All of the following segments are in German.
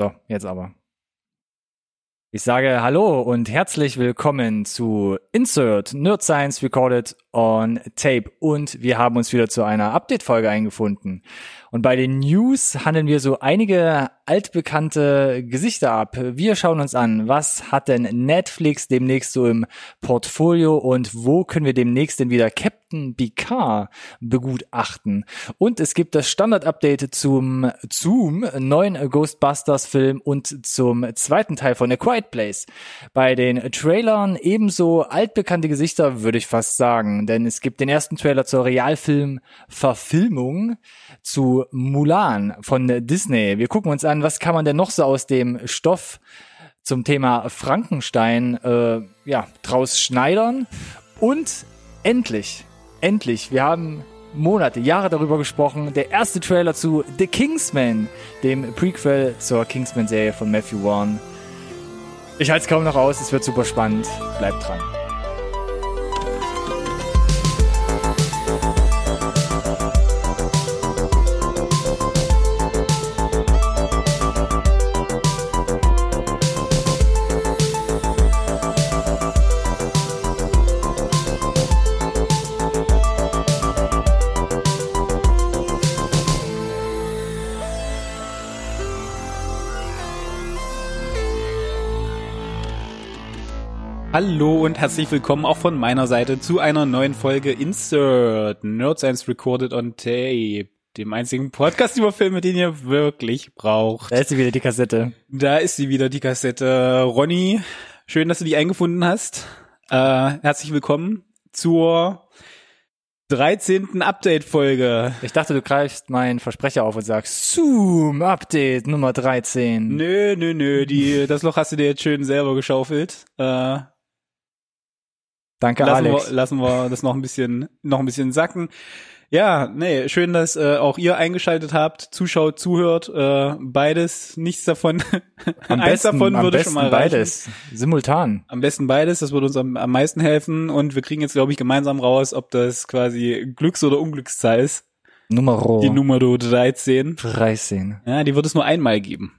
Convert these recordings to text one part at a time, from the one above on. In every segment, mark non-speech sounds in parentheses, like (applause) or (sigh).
So, jetzt aber. Ich sage Hallo und herzlich willkommen zu Insert Nerd Science Recorded on Tape und wir haben uns wieder zu einer Update-Folge eingefunden. Und bei den News handeln wir so einige altbekannte Gesichter ab. Wir schauen uns an, was hat denn Netflix demnächst so im Portfolio und wo können wir demnächst denn wieder Captain Picard begutachten. Und es gibt das Standard-Update zum Zoom, neuen Ghostbusters-Film und zum zweiten Teil von A Quiet Place. Bei den Trailern ebenso altbekannte Gesichter, würde ich fast sagen, denn es gibt den ersten Trailer zur Realfilm-Verfilmung zu Mulan von Disney. Wir gucken uns an, was kann man denn noch so aus dem Stoff zum Thema Frankenstein äh, ja, draus schneidern. Und endlich, endlich, wir haben Monate, Jahre darüber gesprochen. Der erste Trailer zu The Kingsman, dem Prequel zur Kingsman-Serie von Matthew Vaughn. Ich halte es kaum noch aus, es wird super spannend. Bleibt dran. Hallo und herzlich willkommen auch von meiner Seite zu einer neuen Folge Insert Nerd Science Recorded on Tape, dem einzigen Podcast über Filme, den ihr wirklich braucht. Da ist sie wieder, die Kassette. Da ist sie wieder, die Kassette. Ronny, schön, dass du die eingefunden hast. Äh, herzlich willkommen zur 13. Update-Folge. Ich dachte, du greifst meinen Versprecher auf und sagst Zoom Update Nummer 13. Nö, nö, nö, die, das Loch hast du dir jetzt schön selber geschaufelt. Äh, Danke, lassen Alex. Wir, lassen wir das noch ein bisschen, noch ein bisschen sacken. Ja, nee, schön, dass äh, auch ihr eingeschaltet habt, zuschaut, zuhört, äh, beides, nichts davon. (laughs) Am Eins besten, davon am würde besten schon mal reichen. beides. Simultan. Am besten beides, das würde uns am, am meisten helfen und wir kriegen jetzt, glaube ich, gemeinsam raus, ob das quasi Glücks- oder Unglückszahl ist. Nummer Die Nummer 13. 13. Ja, die wird es nur einmal geben.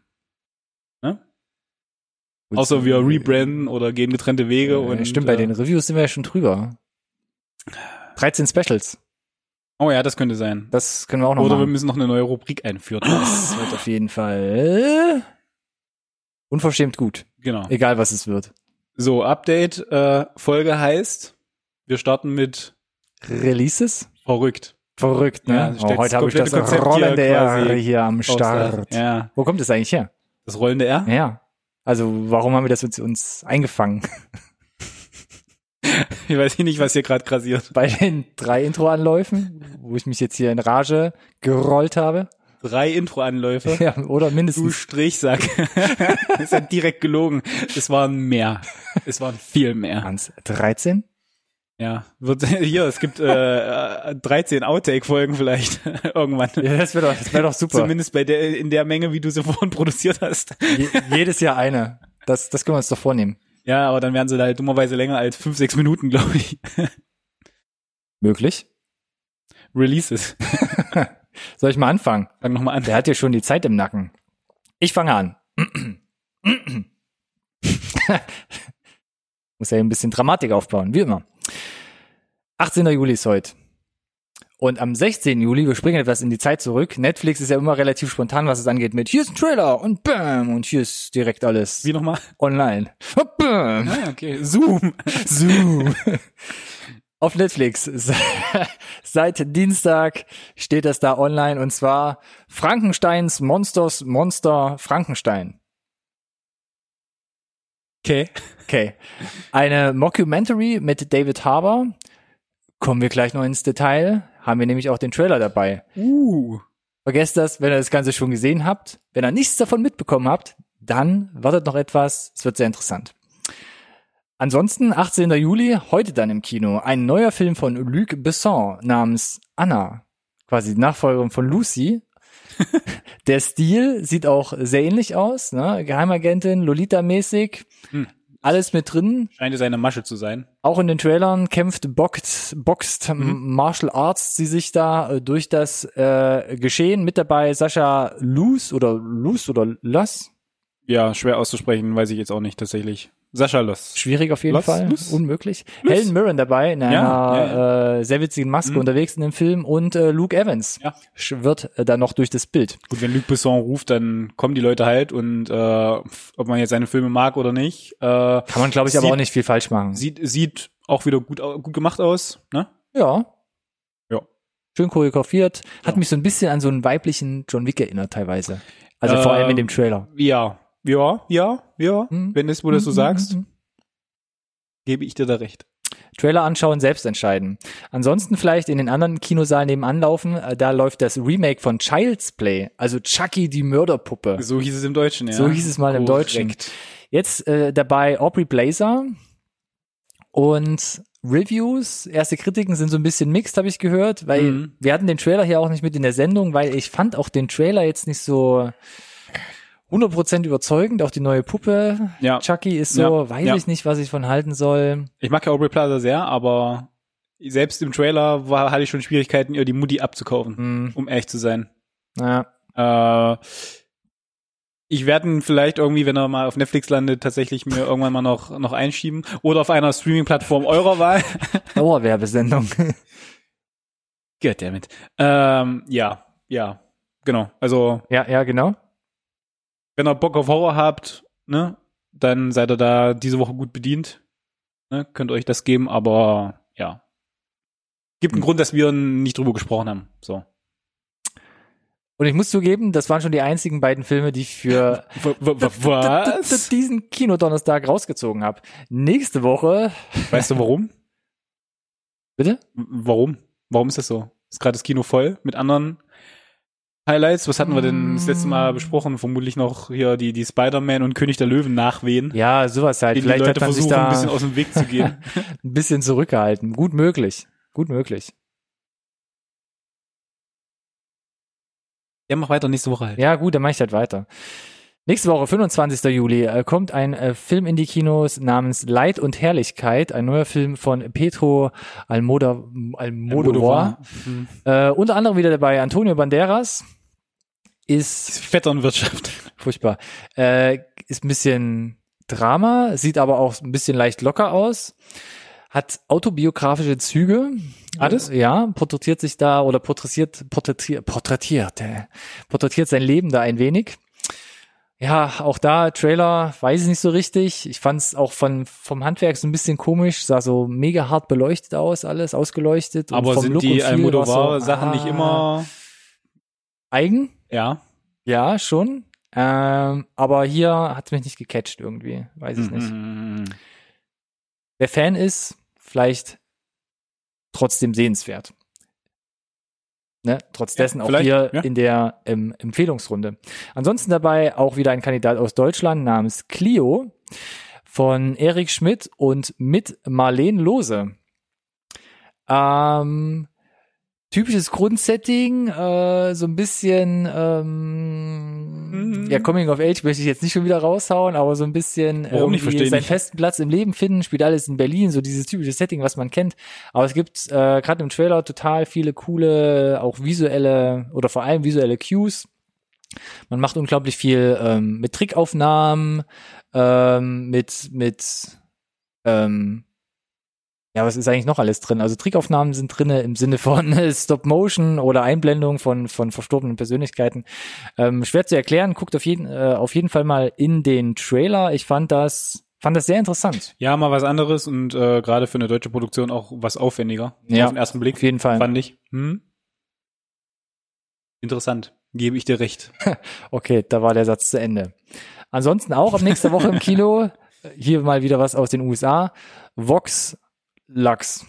Außer wir rebranden oder gehen getrennte Wege Äh, und. Stimmt, bei äh, den Reviews sind wir ja schon drüber. 13 Specials. Oh ja, das könnte sein. Das können wir auch noch Oder wir machen. müssen noch eine neue Rubrik einführen. Das wird auf jeden Fall unverschämt gut. genau. Egal, was es wird. So, Update, äh, Folge heißt, wir starten mit Releases? verrückt. Verrückt, ne? Ja, oh, heute das habe ich das Konzept hier rollende R hier am Start. Ja, Wo kommt es eigentlich her? das rollende R. Ja. Also, warum haben wir das uns, uns eingefangen? Ich weiß nicht, was hier gerade grasiert. Bei den drei Intro-Anläufen, wo ich mich jetzt hier in Rage gerollt habe. Drei Intro-Anläufe. Ja, oder Du mindestens. Strichsack. (laughs) das ja direkt gelogen. Es waren mehr. Es waren viel mehr. Hans, 13? Ja, wird (laughs) hier, es gibt äh, äh, 13 Outtake-Folgen vielleicht (laughs) irgendwann. Ja, das wäre doch, das wär doch super. Zumindest bei der in der Menge, wie du sie (laughs) vorhin produziert hast. Je, jedes Jahr eine. Das, das können wir uns doch vornehmen. Ja, aber dann werden sie halt dummerweise länger als fünf, sechs Minuten, glaube ich. Möglich. Releases. Soll ich mal anfangen? Fang nochmal an. Der hat hier schon die Zeit im Nacken. Ich fange an. (clears throat) Muss ja ein bisschen Dramatik aufbauen, wie immer. 18. Juli ist heute. Und am 16. Juli, wir springen etwas in die Zeit zurück. Netflix ist ja immer relativ spontan, was es angeht, mit hier ist ein Trailer und bam, und hier ist direkt alles Wie nochmal? online. Und bam. Ah, okay. Zoom. (laughs) Zoom. Auf Netflix. (laughs) Seit Dienstag steht das da online und zwar Frankensteins Monsters Monster Frankenstein. Okay. Okay. Eine Mockumentary mit David Harbour. Kommen wir gleich noch ins Detail. Haben wir nämlich auch den Trailer dabei. Uh. Vergesst das, wenn ihr das Ganze schon gesehen habt. Wenn ihr nichts davon mitbekommen habt, dann wartet noch etwas. Es wird sehr interessant. Ansonsten 18. Juli, heute dann im Kino, ein neuer Film von Luc Besson namens Anna. Quasi die Nachfolgerin von Lucy. (laughs) Der Stil sieht auch sehr ähnlich aus, ne? Geheimagentin, Lolita-mäßig. Hm. Alles mit drin. Scheint es eine Masche zu sein. Auch in den Trailern kämpft, boxt, boxt Mhm. Martial Arts sie sich da äh, durch das äh, Geschehen. Mit dabei Sascha Luz oder Luz oder Lass. Ja, schwer auszusprechen, weiß ich jetzt auch nicht tatsächlich. Sascha Loss. Schwierig auf jeden Loss, Fall, Loss. unmöglich. Loss. Helen Mirren dabei in einer Ja, ja, Äh, sehr witzigen Maske Mhm. unterwegs in dem Film und äh, Luke Evans Ja. wird äh, dann noch durch das Bild. Gut, wenn Luc Besson ruft, dann kommen die Leute halt und äh, ob man jetzt seine Filme mag oder nicht, äh, Kann man, glaube ich, aber Sieht- auch nicht viel falsch machen. sieht sieht auch wieder gut gut gemacht aus, ne? Ja. Ja. Schön choreografiert. Hat Ja. mich so ein bisschen an so einen weiblichen John Wick erinnert teilweise. Also vor allem in dem Ähm, Trailer. Ja, ja, ja, ja. Mhm. Wenn es, wo du das so Mhm, sagst, mhm, mhm. gebe ich dir da recht. Trailer anschauen, selbst entscheiden. Ansonsten vielleicht in den anderen Kinosaal nebenan laufen. Äh, Da läuft das Remake von Child's Play, also Chucky die Mörderpuppe. So hieß es im Deutschen, ja. So hieß es mal im Korrekt. Deutschen. Jetzt äh, dabei Aubrey Blazer und Reviews, erste Kritiken sind so ein bisschen mixed, habe ich gehört, weil Mhm. wir hatten den Trailer hier auch nicht mit in der Sendung, weil ich fand auch den Trailer jetzt nicht so 100% überzeugend, auch die neue Puppe. Ja. Chucky ist so, Ja, weiß ja. ich nicht, was ich von halten soll. Ich mag ja Aubrey Plaza sehr, aber selbst im Trailer war, hatte ich schon Schwierigkeiten, ihr die Mutti abzukaufen, Hm, um ehrlich zu sein. ja. Äh, ich werde ihn vielleicht irgendwie, wenn er mal auf Netflix landet, tatsächlich mir irgendwann mal noch, noch einschieben. Oder auf einer Streaming-Plattform eurer Wahl. (laughs) Dauerwerbesendung. Goddammit. Ähm, ja, ja, genau. Also, ja, ja, genau. Wenn ihr Bock auf Horror habt, ne, dann seid ihr da diese Woche gut bedient. Ne, könnt ihr euch das geben, aber ja. Gibt einen Hm. Grund, dass wir nicht drüber gesprochen haben. So. Und ich muss zugeben, das waren schon die einzigen beiden Filme, die ich für (laughs) (laughs) diesen Kinodonnerstag rausgezogen habe. Nächste Woche, (laughs) Weißt du warum? bitte? Warum? Warum ist das so? Ist gerade das Kino voll mit anderen Highlights? Was hatten wir denn das letzte Mal besprochen? Vermutlich noch hier die, die Spider-Man und König der Löwen nachwehen. Ja, sowas halt. die Vielleicht Leute hat man sich versuchen, da ein bisschen aus dem Weg zu gehen. (laughs) ein bisschen zurückgehalten. Gut möglich. Gut möglich. ja, mach weiter nächste Woche halt. Ja, gut, dann mache ich halt weiter. Nächste Woche, 25. Juli, äh, kommt ein äh, Film in die Kinos namens Leid und Herrlichkeit, ein neuer Film von Petro Almoda, Almodovar. Hm. Äh, unter anderem wieder dabei Antonio Banderas. Ist Vetternwirtschaft. (laughs) furchtbar. Äh, ist ein bisschen Drama, sieht aber auch ein bisschen leicht locker aus. Hat autobiografische Züge. Alles? Ja, porträtiert sich da oder porträtiert, porträtiert, porträtiert, äh, porträtiert sein Leben da ein wenig. Ja, auch da Trailer, weiß ich nicht so richtig. Ich fand es auch von vom Handwerk so ein bisschen komisch, sah so mega hart beleuchtet aus, alles ausgeleuchtet. und Aber vom sind Look die Almodovar-Sachen nicht ah, immer, eigen? Ja? Ja, schon. Ähm, aber hier hat mich nicht gecatcht irgendwie, weiß ich nicht. Mhm. Wer Fan ist, vielleicht trotzdem sehenswert. Ne? Trotz Ja, dessen auch vielleicht, hier ja. in der ähm, Empfehlungsrunde. Ansonsten dabei auch wieder ein Kandidat aus Deutschland namens Clio von Erik Schmidt und mit Marlene Lose. Ähm, typisches Grundsetting, äh, so ein bisschen ähm, Mhm. ja Coming of Age möchte ich jetzt nicht schon wieder raushauen, aber so ein bisschen Warum nicht? irgendwie seinen nicht. festen Platz im Leben finden, spielt alles in Berlin, so dieses typische Setting, was man kennt. Aber es gibt äh, gerade im Trailer total viele coole, auch visuelle oder vor allem visuelle Cues. Man macht unglaublich viel ähm, mit Trickaufnahmen, ähm, mit mit ähm, ja, was ist eigentlich noch alles drin? Also Trickaufnahmen sind drinne im Sinne von (laughs) Stop Motion oder Einblendung von von verstorbenen Persönlichkeiten. Ähm, schwer zu erklären. Guckt auf jeden äh, auf jeden Fall mal in den Trailer. Ich fand das fand das sehr interessant. Ja, mal was anderes und äh, gerade für eine deutsche Produktion auch was aufwendiger. Ja, Auf den ersten Blick. Auf jeden Fall. Fand ich. Hm? Interessant. Gebe ich dir recht. (laughs) Okay, da war der Satz zu Ende. Ansonsten auch ab nächster Woche im Kino. (laughs) Hier mal wieder was aus den USA. Vox Lux.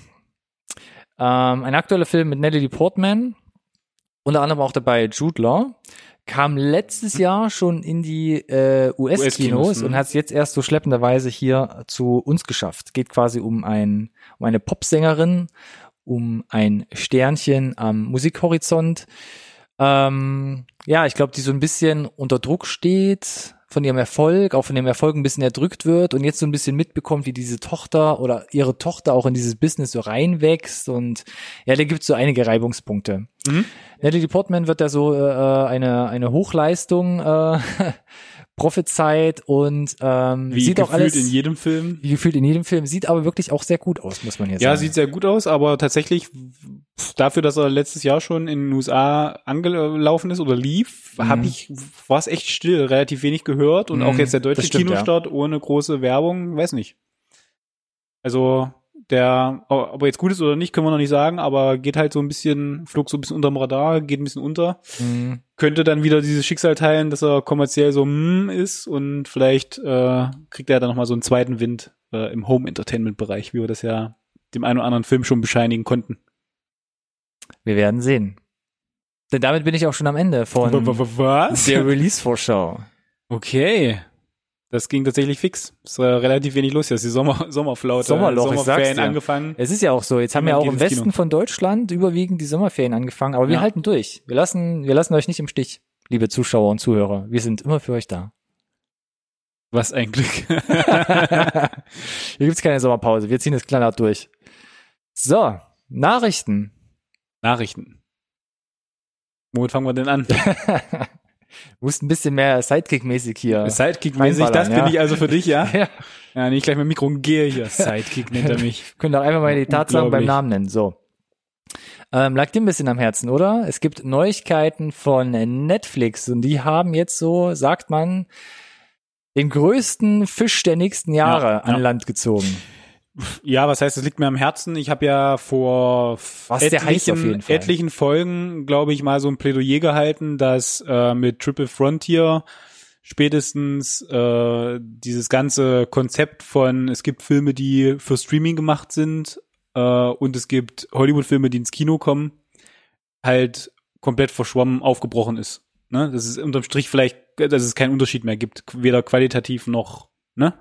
Ähm, ein aktueller Film mit Natalie Portman. Unter anderem auch dabei Jude Law. Kam letztes Jahr schon in die äh, US-Kinos US-Kinos, und mhm. hat es jetzt erst so schleppenderweise hier zu uns geschafft. Geht quasi um, ein, um eine Popsängerin, um ein Sternchen am Musikhorizont. Ähm, ja, ich glaube, die so ein bisschen unter Druck steht von ihrem Erfolg, auch von dem Erfolg ein bisschen erdrückt wird und jetzt so ein bisschen mitbekommt, wie diese Tochter oder ihre Tochter auch in dieses Business so reinwächst und ja, da gibt's so einige Reibungspunkte. Mhm. Natalie Portman wird da so äh, eine, eine Hochleistung äh, (laughs) prophezeit und ähm, wie sieht auch alles in jedem Film. Wie gefühlt in jedem Film, sieht aber wirklich auch sehr gut aus, muss man hier ja, sagen. Ja, sieht sehr gut aus, aber tatsächlich dafür, dass er letztes Jahr schon in den USA angelaufen ist oder lief, mhm. habe ich war es echt still, relativ wenig gehört und mhm, auch jetzt der deutsche stimmt, Kinostart ja. ohne große Werbung, weiß nicht. Also der, ob er jetzt gut ist oder nicht, können wir noch nicht sagen, aber geht halt so ein bisschen, flog so ein bisschen unterm Radar, geht ein bisschen unter. Mhm. Könnte dann wieder dieses Schicksal teilen, dass er kommerziell so mm ist und vielleicht äh, kriegt er dann nochmal so einen zweiten Wind äh, im Home-Entertainment-Bereich, wie wir das ja dem einen oder anderen Film schon bescheinigen konnten. Wir werden sehen. Denn damit bin ich auch schon am Ende von Was? der Release-Vorschau. Okay. Das ging tatsächlich fix. Es war relativ wenig los. Jetzt die Sommer (laughs) Sommerflaute, Sommerloch, Sommerferien ja. angefangen. Es ist ja auch so. Jetzt haben ja auch im Westen Kino. von Deutschland überwiegend die Sommerferien angefangen. Aber wir ja. halten durch. Wir lassen, wir lassen euch nicht im Stich, liebe Zuschauer und Zuhörer. Wir sind immer für euch da. Was ein Glück. (laughs) Hier gibt's keine Sommerpause. Wir ziehen es knallhart durch. So, Nachrichten. Nachrichten. Womit fangen wir denn an? (laughs) musst ein bisschen mehr Sidekick-mäßig hier. Sidekick-mäßig, das ja. bin ich also für dich, ja? (laughs) ja. Ja, nicht gleich mit Mikro und gehe hier. (laughs) Sidekick nennt er mich. Können doch einfach mal die Tatsachen beim Namen nennen. So. Ähm, lag dir ein bisschen am Herzen, oder? Es gibt Neuigkeiten von Netflix und die haben jetzt so, sagt man, den größten Fisch der nächsten Jahre ja, an Land gezogen. Ja, was heißt, es liegt mir am Herzen. Ich habe ja vor was etlichen, etlichen Folgen, glaube ich, mal so ein Plädoyer gehalten, dass äh, mit Triple Frontier spätestens äh, dieses ganze Konzept von es gibt Filme, die für Streaming gemacht sind äh, und es gibt Hollywood-Filme, die ins Kino kommen, halt komplett verschwommen, aufgebrochen ist. Ne? Das ist unterm Strich vielleicht, dass es keinen Unterschied mehr gibt, weder qualitativ noch, ne?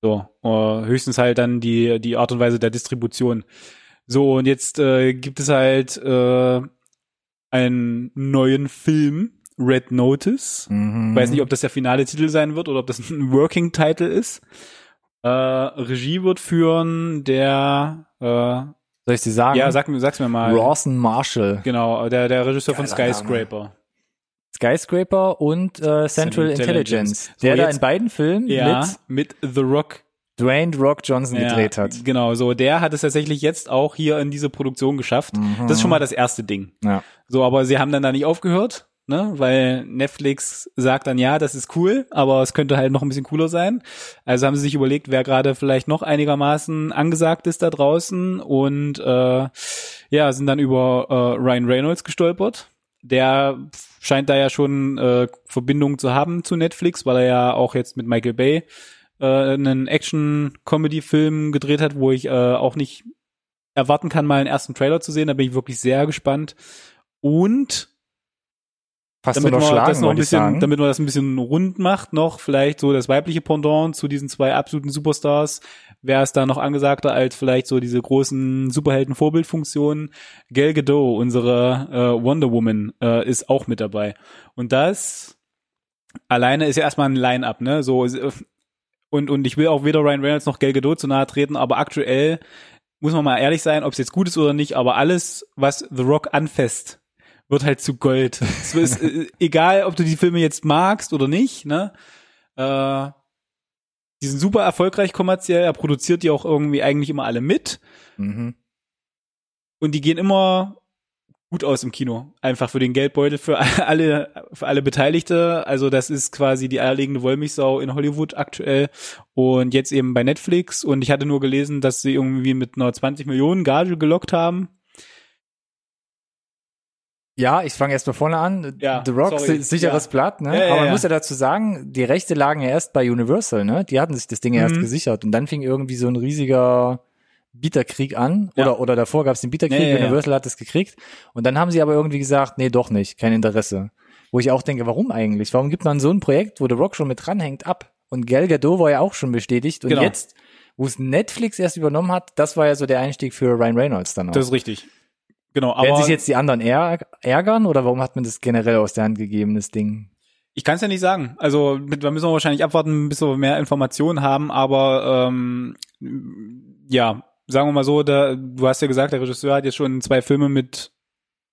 So, uh, höchstens halt dann die, die Art und Weise der Distribution. So, und jetzt äh, gibt es halt äh, einen neuen Film, Red Notice. Mhm. Weiß nicht, ob das der finale Titel sein wird oder ob das ein Working Title ist. Äh, Regie wird führen der äh, soll ich sie sagen? Ja, sag, sag's mir mal. Rawson Marshall. Genau, der, der Regisseur Geiler von Skyscraper. Name. Skyscraper und äh, Central Intelligence, Intelligence. So, der da in beiden Filmen ja, mit, mit The Rock Dwayne Rock Johnson ja, gedreht hat. Genau, so der hat es tatsächlich jetzt auch hier in diese Produktion geschafft. Mhm. Das ist schon mal das erste Ding. Ja. So, aber sie haben dann da nicht aufgehört, ne, weil Netflix sagt dann ja, das ist cool, aber es könnte halt noch ein bisschen cooler sein. Also haben sie sich überlegt, wer gerade vielleicht noch einigermaßen angesagt ist da draußen und äh, ja, sind dann über äh, Ryan Reynolds gestolpert. Der scheint da ja schon äh, Verbindungen zu haben zu Netflix, weil er ja auch jetzt mit Michael Bay äh, einen Action-Comedy-Film gedreht hat, wo ich äh, auch nicht erwarten kann, mal einen ersten Trailer zu sehen. Da bin ich wirklich sehr gespannt. Und Fast damit man das noch ein bisschen, damit man das ein bisschen rund macht, noch vielleicht so das weibliche Pendant zu diesen zwei absoluten Superstars, wäre es da noch angesagter als vielleicht so diese großen Superhelden-Vorbildfunktionen. Gal Gadot, unsere äh, Wonder Woman, äh, ist auch mit dabei. Und das alleine ist ja erstmal ein Line-up, ne? So und und ich will auch weder Ryan Reynolds noch Gal Gadot zu nahe treten, aber aktuell muss man mal ehrlich sein, ob es jetzt gut ist oder nicht, aber alles, was The Rock anfasst, wird halt zu Gold. es ist äh, egal, ob du die Filme jetzt magst oder nicht, ne? Äh, die sind super erfolgreich kommerziell, er produziert die auch irgendwie eigentlich immer alle mit. Mhm. Und die gehen immer gut aus im Kino. Einfach für den Geldbeutel, für (laughs) alle, für alle Beteiligte. Also das ist quasi die eierlegende Wollmilchsau in Hollywood aktuell und jetzt eben bei Netflix. Und ich hatte nur gelesen, dass sie irgendwie mit einer 20 Millionen Gage gelockt haben. Ja, ich fange erst mal vorne an. Ja, The Rock, sorry. sicheres ja. Blatt, ne? Ja, ja, Aber man muss ja dazu sagen, die Rechte lagen ja erst bei Universal, ne? Die hatten sich das Ding mhm. erst gesichert. Und dann fing irgendwie so ein riesiger Bieterkrieg an. Oder, oder davor gab es den Bieterkrieg, Universal hat es gekriegt. Und dann haben sie aber irgendwie gesagt, nee, doch nicht, kein Interesse. Wo ich auch denke, warum eigentlich? Warum gibt man so ein Projekt, wo The Rock schon mit dranhängt, ab? Und Gal Gadot war ja auch schon bestätigt. Und genau. jetzt, wo es Netflix erst übernommen hat, das war ja so der Einstieg für Ryan Reynolds dann auch. Das ist richtig. Genau, aber. Werden sich jetzt die anderen ärgern oder warum hat man das generell aus der Hand gegeben, das Ding? Ich kann es ja nicht sagen. Also da müssen wir wahrscheinlich abwarten, bis wir mehr Informationen haben, aber ähm, ja, sagen wir mal so, da, du hast ja gesagt, der Regisseur hat jetzt schon zwei Filme mit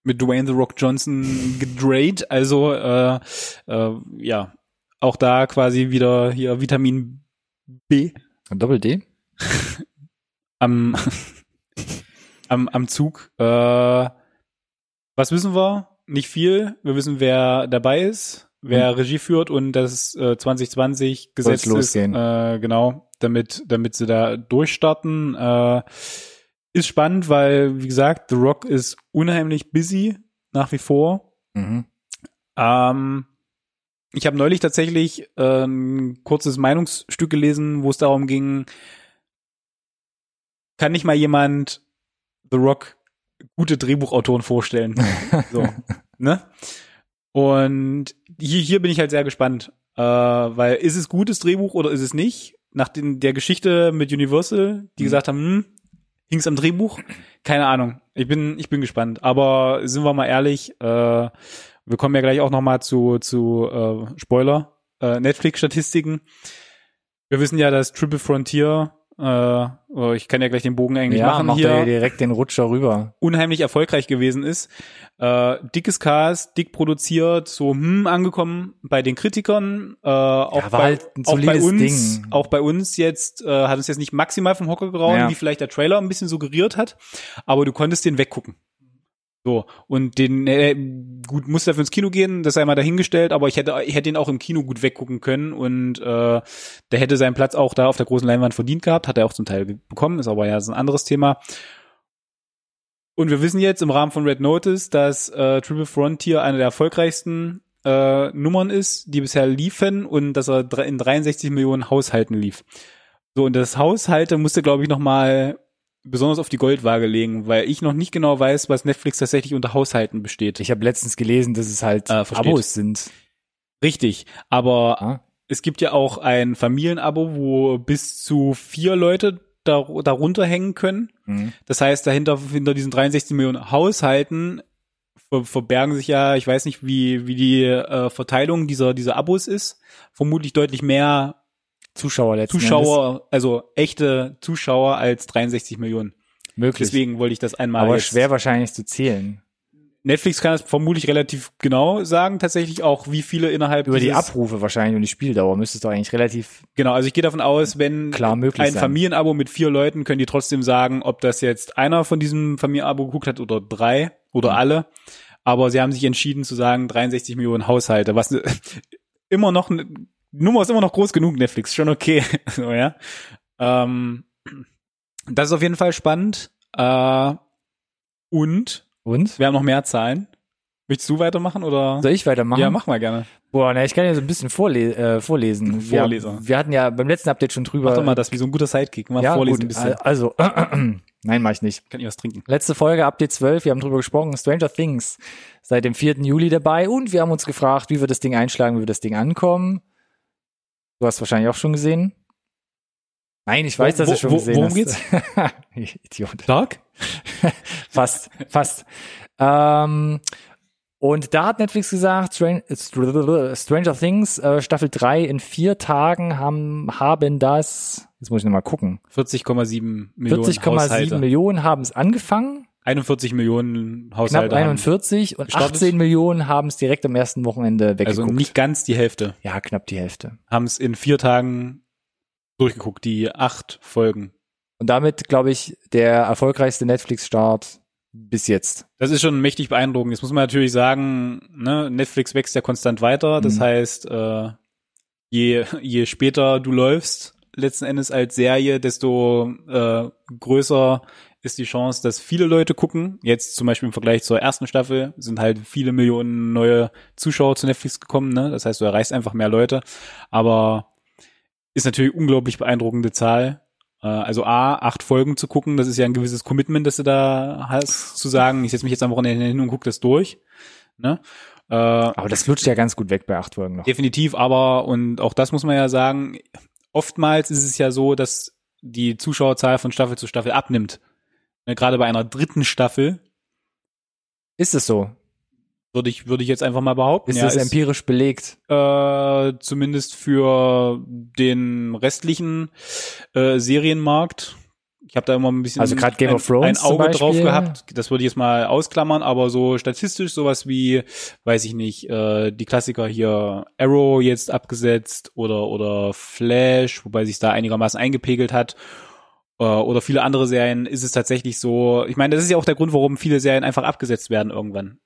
mit Dwayne The Rock Johnson gedreht. Also äh, äh, ja, auch da quasi wieder hier Vitamin B Doppel D? (laughs) am, am, am Zug. Äh, was wissen wir? Nicht viel. Wir wissen, wer dabei ist, wer Hm. Regie führt und das äh, 2020 gesetzt ist. losgehen. Äh, genau, damit, damit sie da durchstarten. Äh, ist spannend, weil, wie gesagt, The Rock ist unheimlich busy nach wie vor. Mhm. Ähm, ich habe neulich tatsächlich äh, ein kurzes Meinungsstück gelesen, wo es darum ging, kann nicht mal jemand The Rock gute Drehbuchautoren vorstellen? (laughs) so, ne? Und hier, hier bin ich halt sehr gespannt, äh, weil ist es gutes Drehbuch oder ist es nicht? Nach den, der Geschichte mit Universal, die Mhm. gesagt haben, hm, hing's am Drehbuch? Keine Ahnung. Ich bin, ich bin gespannt. Aber sind wir mal ehrlich, äh, wir kommen ja gleich auch noch mal zu, zu äh, Spoiler, äh, Netflix-Statistiken. Wir wissen ja, dass Triple Frontier, äh, oh, ich kann ja gleich den Bogen eigentlich Ja, machen macht hier er direkt den Rutscher rüber. unheimlich erfolgreich gewesen ist. Äh, dickes Cast, dick produziert, so hm angekommen bei den Kritikern. Äh, auch, war bei, halt ein auch bei uns, Ding. auch bei uns jetzt äh, hat uns jetzt nicht maximal vom Hocker gehauen, Ja. wie vielleicht der Trailer ein bisschen suggeriert hat, aber du konntest den weggucken. So und den äh, gut muss dafür ins Kino gehen, das sei mal dahingestellt, aber ich hätte ich hätte ihn auch im Kino gut weggucken können und äh, der hätte seinen Platz auch da auf der großen Leinwand verdient gehabt, hat er auch zum Teil bekommen, ist aber ja so ein anderes Thema. Und wir wissen jetzt im Rahmen von Red Notice, dass äh, Triple Frontier eine der erfolgreichsten äh, Nummern ist, die bisher liefen und dass er in 63 Millionen Haushalten lief. So, und das Haushalte musste, glaube ich, noch mal besonders auf die Goldwaage legen, weil ich noch nicht genau weiß, was Netflix tatsächlich unter Haushalten besteht. Ich habe letztens gelesen, dass es halt Äh, versteht. Abos sind. Richtig, aber Ah. es gibt ja auch ein Familienabo, wo bis zu vier Leute dar darunter hängen können. Mhm. Das heißt, dahinter, hinter diesen 63 Millionen Haushalten ver verbergen sich ja, ich weiß nicht, wie, wie die äh, Verteilung dieser, dieser Abos ist, vermutlich deutlich mehr Zuschauer letzten Zuschauer, also echte Zuschauer als 63 Millionen. Möglich. Deswegen wollte ich das einmal Aber schwer wahrscheinlich zu zählen. Netflix kann es vermutlich relativ genau sagen, tatsächlich auch, wie viele innerhalb Über die Abrufe wahrscheinlich und die Spieldauer müsste es doch eigentlich relativ Genau, also ich gehe davon aus, wenn klar möglich ein sein. Familienabo mit vier Leuten, können die trotzdem sagen, ob das jetzt einer von diesem Familienabo geguckt hat oder drei oder Mhm. alle. Aber sie haben sich entschieden zu sagen 63 Millionen Haushalte, was (laughs) immer noch, Nummer ist immer noch groß genug, Netflix, schon okay. (laughs) so, ja. Ähm, das ist auf jeden Fall spannend. Äh, und Und? wir haben noch mehr Zahlen. Möchtest du weitermachen oder? Soll ich weitermachen? Ja, mach mal gerne. Boah, na, ich kann ja so ein bisschen vorle äh, vorlesen. Wir, Vorleser. wir hatten ja beim letzten Update schon drüber. Mach doch mal das wie so ein guter Sidekick. Mal ja, vorlesen gut, ein bisschen. Also, (clears throat) nein, mach ich nicht. Kann ich was trinken? Letzte Folge, Update 12, wir haben drüber gesprochen, Stranger Things seit dem 4. Juli dabei und wir haben uns gefragt, wie wird das Ding einschlagen, wie wird das Ding ankommen. Du hast wahrscheinlich auch schon gesehen. Nein, ich weiß, Wo- dass du schon wo- gesehen worum hast. geht's? (laughs) Idiot. Dark? (laughs) fast, fast. Ähm, und da hat Netflix gesagt, Stran Stranger Things äh, Staffel 3 in vier Tagen haben, haben das, jetzt muss ich nochmal gucken, 40,7 Millionen 40,7 Haushalte. Millionen haben es angefangen, 41 Millionen knapp Haushalte. haben. 41 und gestartet. 18 Millionen haben es direkt am ersten Wochenende weggeguckt. Also nicht ganz die Hälfte. ja, knapp die Hälfte. Haben es in vier Tagen durchgeguckt, die acht Folgen. Und damit, glaube ich, der erfolgreichste Netflix-Start bis jetzt. Das ist schon mächtig beeindruckend. Jetzt muss man natürlich sagen, ne, Netflix wächst ja konstant weiter. Das Mhm. heißt, äh, je, je später du läufst, letzten Endes als Serie, desto äh, größer ist die Chance, dass viele Leute gucken. Jetzt zum Beispiel im Vergleich zur ersten Staffel sind halt viele Millionen neue Zuschauer zu Netflix gekommen. Ne? Das heißt, du erreichst einfach mehr Leute. Aber ist natürlich unglaublich beeindruckende Zahl. Äh, Also A, acht Folgen zu gucken, das ist ja ein gewisses Commitment, das du da hast, zu sagen, ich setze mich jetzt am Wochenende hin und gucke das durch. Ne? Äh, Aber das lutscht ja ganz gut weg bei acht Folgen noch. Definitiv, aber, und auch das muss man ja sagen, oftmals ist es ja so, dass die Zuschauerzahl von Staffel zu Staffel abnimmt. Ne, Gerade bei einer dritten Staffel Ist es so? würde ich, würde ich jetzt einfach mal behaupten. Ist ja, das empirisch belegt? äh, zumindest für den restlichen äh, Serienmarkt Ich habe da immer ein bisschen Also gerade Game ein, of Thrones ein Auge drauf gehabt. Das würde ich jetzt mal ausklammern, aber so statistisch sowas wie, weiß ich nicht, äh, die Klassiker hier Arrow jetzt abgesetzt oder oder Flash, wobei sich da einigermaßen eingepegelt hat. Äh, oder viele andere Serien ist es tatsächlich so. Ich meine, das ist ja auch der Grund, warum viele Serien einfach abgesetzt werden irgendwann.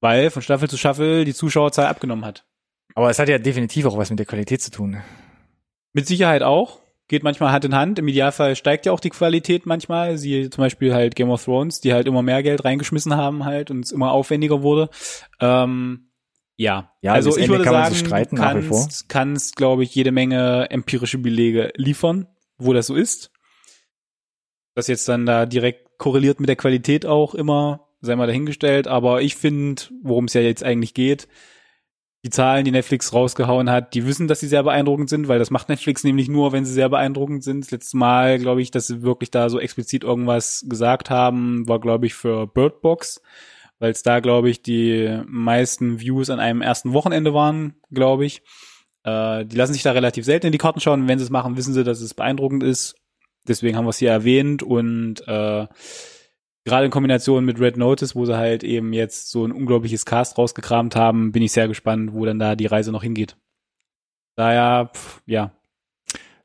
Weil von Staffel zu Staffel die Zuschauerzahl abgenommen hat. Aber es hat ja definitiv auch was mit der Qualität zu tun. Mit Sicherheit auch. Geht manchmal Hand in Hand. Im Idealfall steigt ja auch die Qualität manchmal. Sie zum Beispiel halt Game of Thrones, die halt immer mehr Geld reingeschmissen haben halt und es immer aufwendiger wurde. Ähm, ja. Ja, also ich Ende würde kann man sagen, sich streiten, kannst, kannst glaube ich, jede Menge empirische Belege liefern, wo das so ist. Das jetzt dann da direkt korreliert mit der Qualität auch immer, sei mal dahingestellt. Aber ich finde, worum es ja jetzt eigentlich geht, die Zahlen, die Netflix rausgehauen hat, die wissen, dass sie sehr beeindruckend sind, weil das macht Netflix nämlich nur, wenn sie sehr beeindruckend sind. Das letzte Mal, glaube ich, dass sie wirklich da so explizit irgendwas gesagt haben, war, glaube ich, für Bird Box, weil es da, glaube ich, die meisten Views an einem ersten Wochenende waren, glaube ich. Äh, die lassen sich da relativ selten in die Karten schauen. Wenn sie es machen, wissen sie, dass es beeindruckend ist. Deswegen haben wir es hier erwähnt und äh, gerade in Kombination mit Red Notice, wo sie halt eben jetzt so ein unglaubliches Cast rausgekramt haben, bin ich sehr gespannt, wo dann da die Reise noch hingeht. Daher, pff, ja.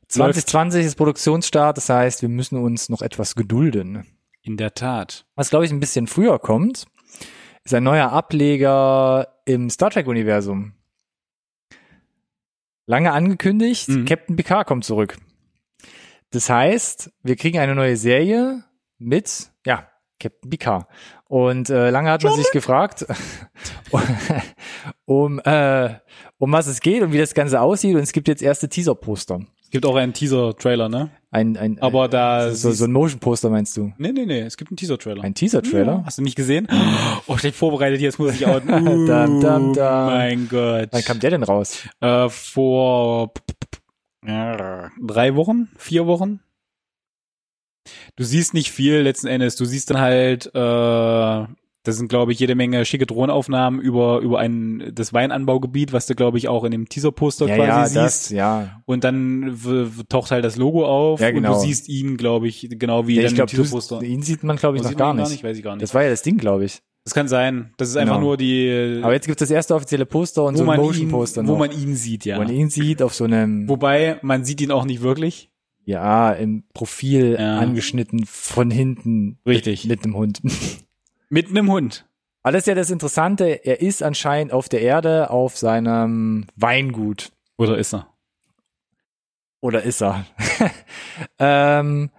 2020 ist Produktionsstart, das heißt, wir müssen uns noch etwas gedulden. In der Tat. Was, glaube ich, ein bisschen früher kommt, ist ein neuer Ableger im Star Trek-Universum. Lange angekündigt, Mhm. Captain Picard kommt zurück. Das heißt, wir kriegen eine neue Serie mit, ja, Captain Picard. Und äh, lange hat man sich gefragt, (laughs) um, äh, um was es geht und wie das Ganze aussieht. Und es gibt jetzt erste Teaser-Poster. Es gibt auch einen Teaser-Trailer, ne? Ein, ein, Aber da so, so ein Motion-Poster meinst du? Nee, nee, nee, es gibt einen Teaser-Trailer. Ein Teaser-Trailer? Ja, hast du nicht gesehen? Oh, ich bin vorbereitet, jetzt muss ich (laughs) auch. Dam, dam, dam. Mein Gott. Wann kam der denn raus? Äh, vor drei Wochen, vier Wochen. Du siehst nicht viel letzten Endes. Du siehst dann halt, äh, das sind glaube ich jede Menge schicke Drohnenaufnahmen über über ein das Weinanbaugebiet, was du glaube ich auch in dem Teaser-Poster Ja, quasi ja, siehst. das, ja. Und dann taucht halt das Logo auf Ja, und genau. du siehst ihn, glaube ich, genau wie ja ich glaube, im Teaser-Poster. ihn sieht man, glaube ich, noch sieht man gar nicht. Weiß ich gar nicht. Das war ja das Ding, glaube ich. Das kann sein. Das ist einfach Genau. nur die, Aber jetzt gibt es das erste offizielle Poster und so ein Motion-Poster wo noch. man ihn sieht, ja. Wo man ihn sieht auf so einem, Wobei, man sieht ihn auch nicht wirklich. ja, im Profil Ja. angeschnitten von hinten. Richtig. Mit, mit einem Hund. (laughs) Mit einem Hund. Aber das ist ja das Interessante, er ist anscheinend auf der Erde auf seinem Weingut. Oder ist er? Oder ist er? (laughs) ähm,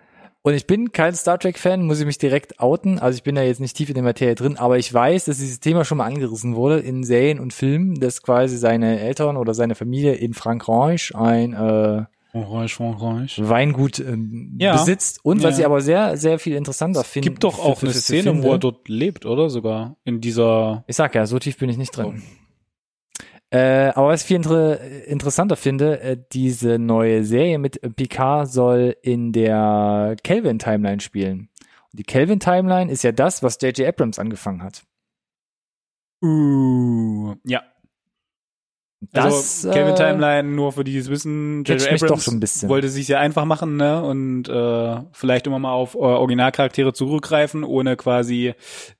und ich bin kein Star Trek-Fan, muss ich mich direkt outen. Also ich bin da jetzt nicht tief in der Materie drin, aber ich weiß, dass dieses Thema schon mal angerissen wurde in Serien und Filmen, dass quasi seine Eltern oder seine Familie in Frankreich ein äh, Orange, Orange. Weingut ähm, Ja. besitzt. Und was Ja. ich aber sehr, sehr viel interessanter finde. Gibt doch auch eine Szene, wo er dort lebt, oder? Sogar in dieser. Ich sag ja, so tief bin ich nicht drin. Äh, aber was ich viel inter interessanter finde, äh, diese neue Serie mit Picard soll in der Kelvin-Timeline spielen. Und die Kelvin-Timeline ist ja das, was J.J. Abrams angefangen hat. Uh, ja. Das, also Kevin äh, Timeline, nur für die, die es wissen, J.J. mich doch Abrams schon ein bisschen. wollte sich sehr einfach machen, ne? Und äh, vielleicht immer mal auf äh, Originalcharaktere zurückgreifen, ohne quasi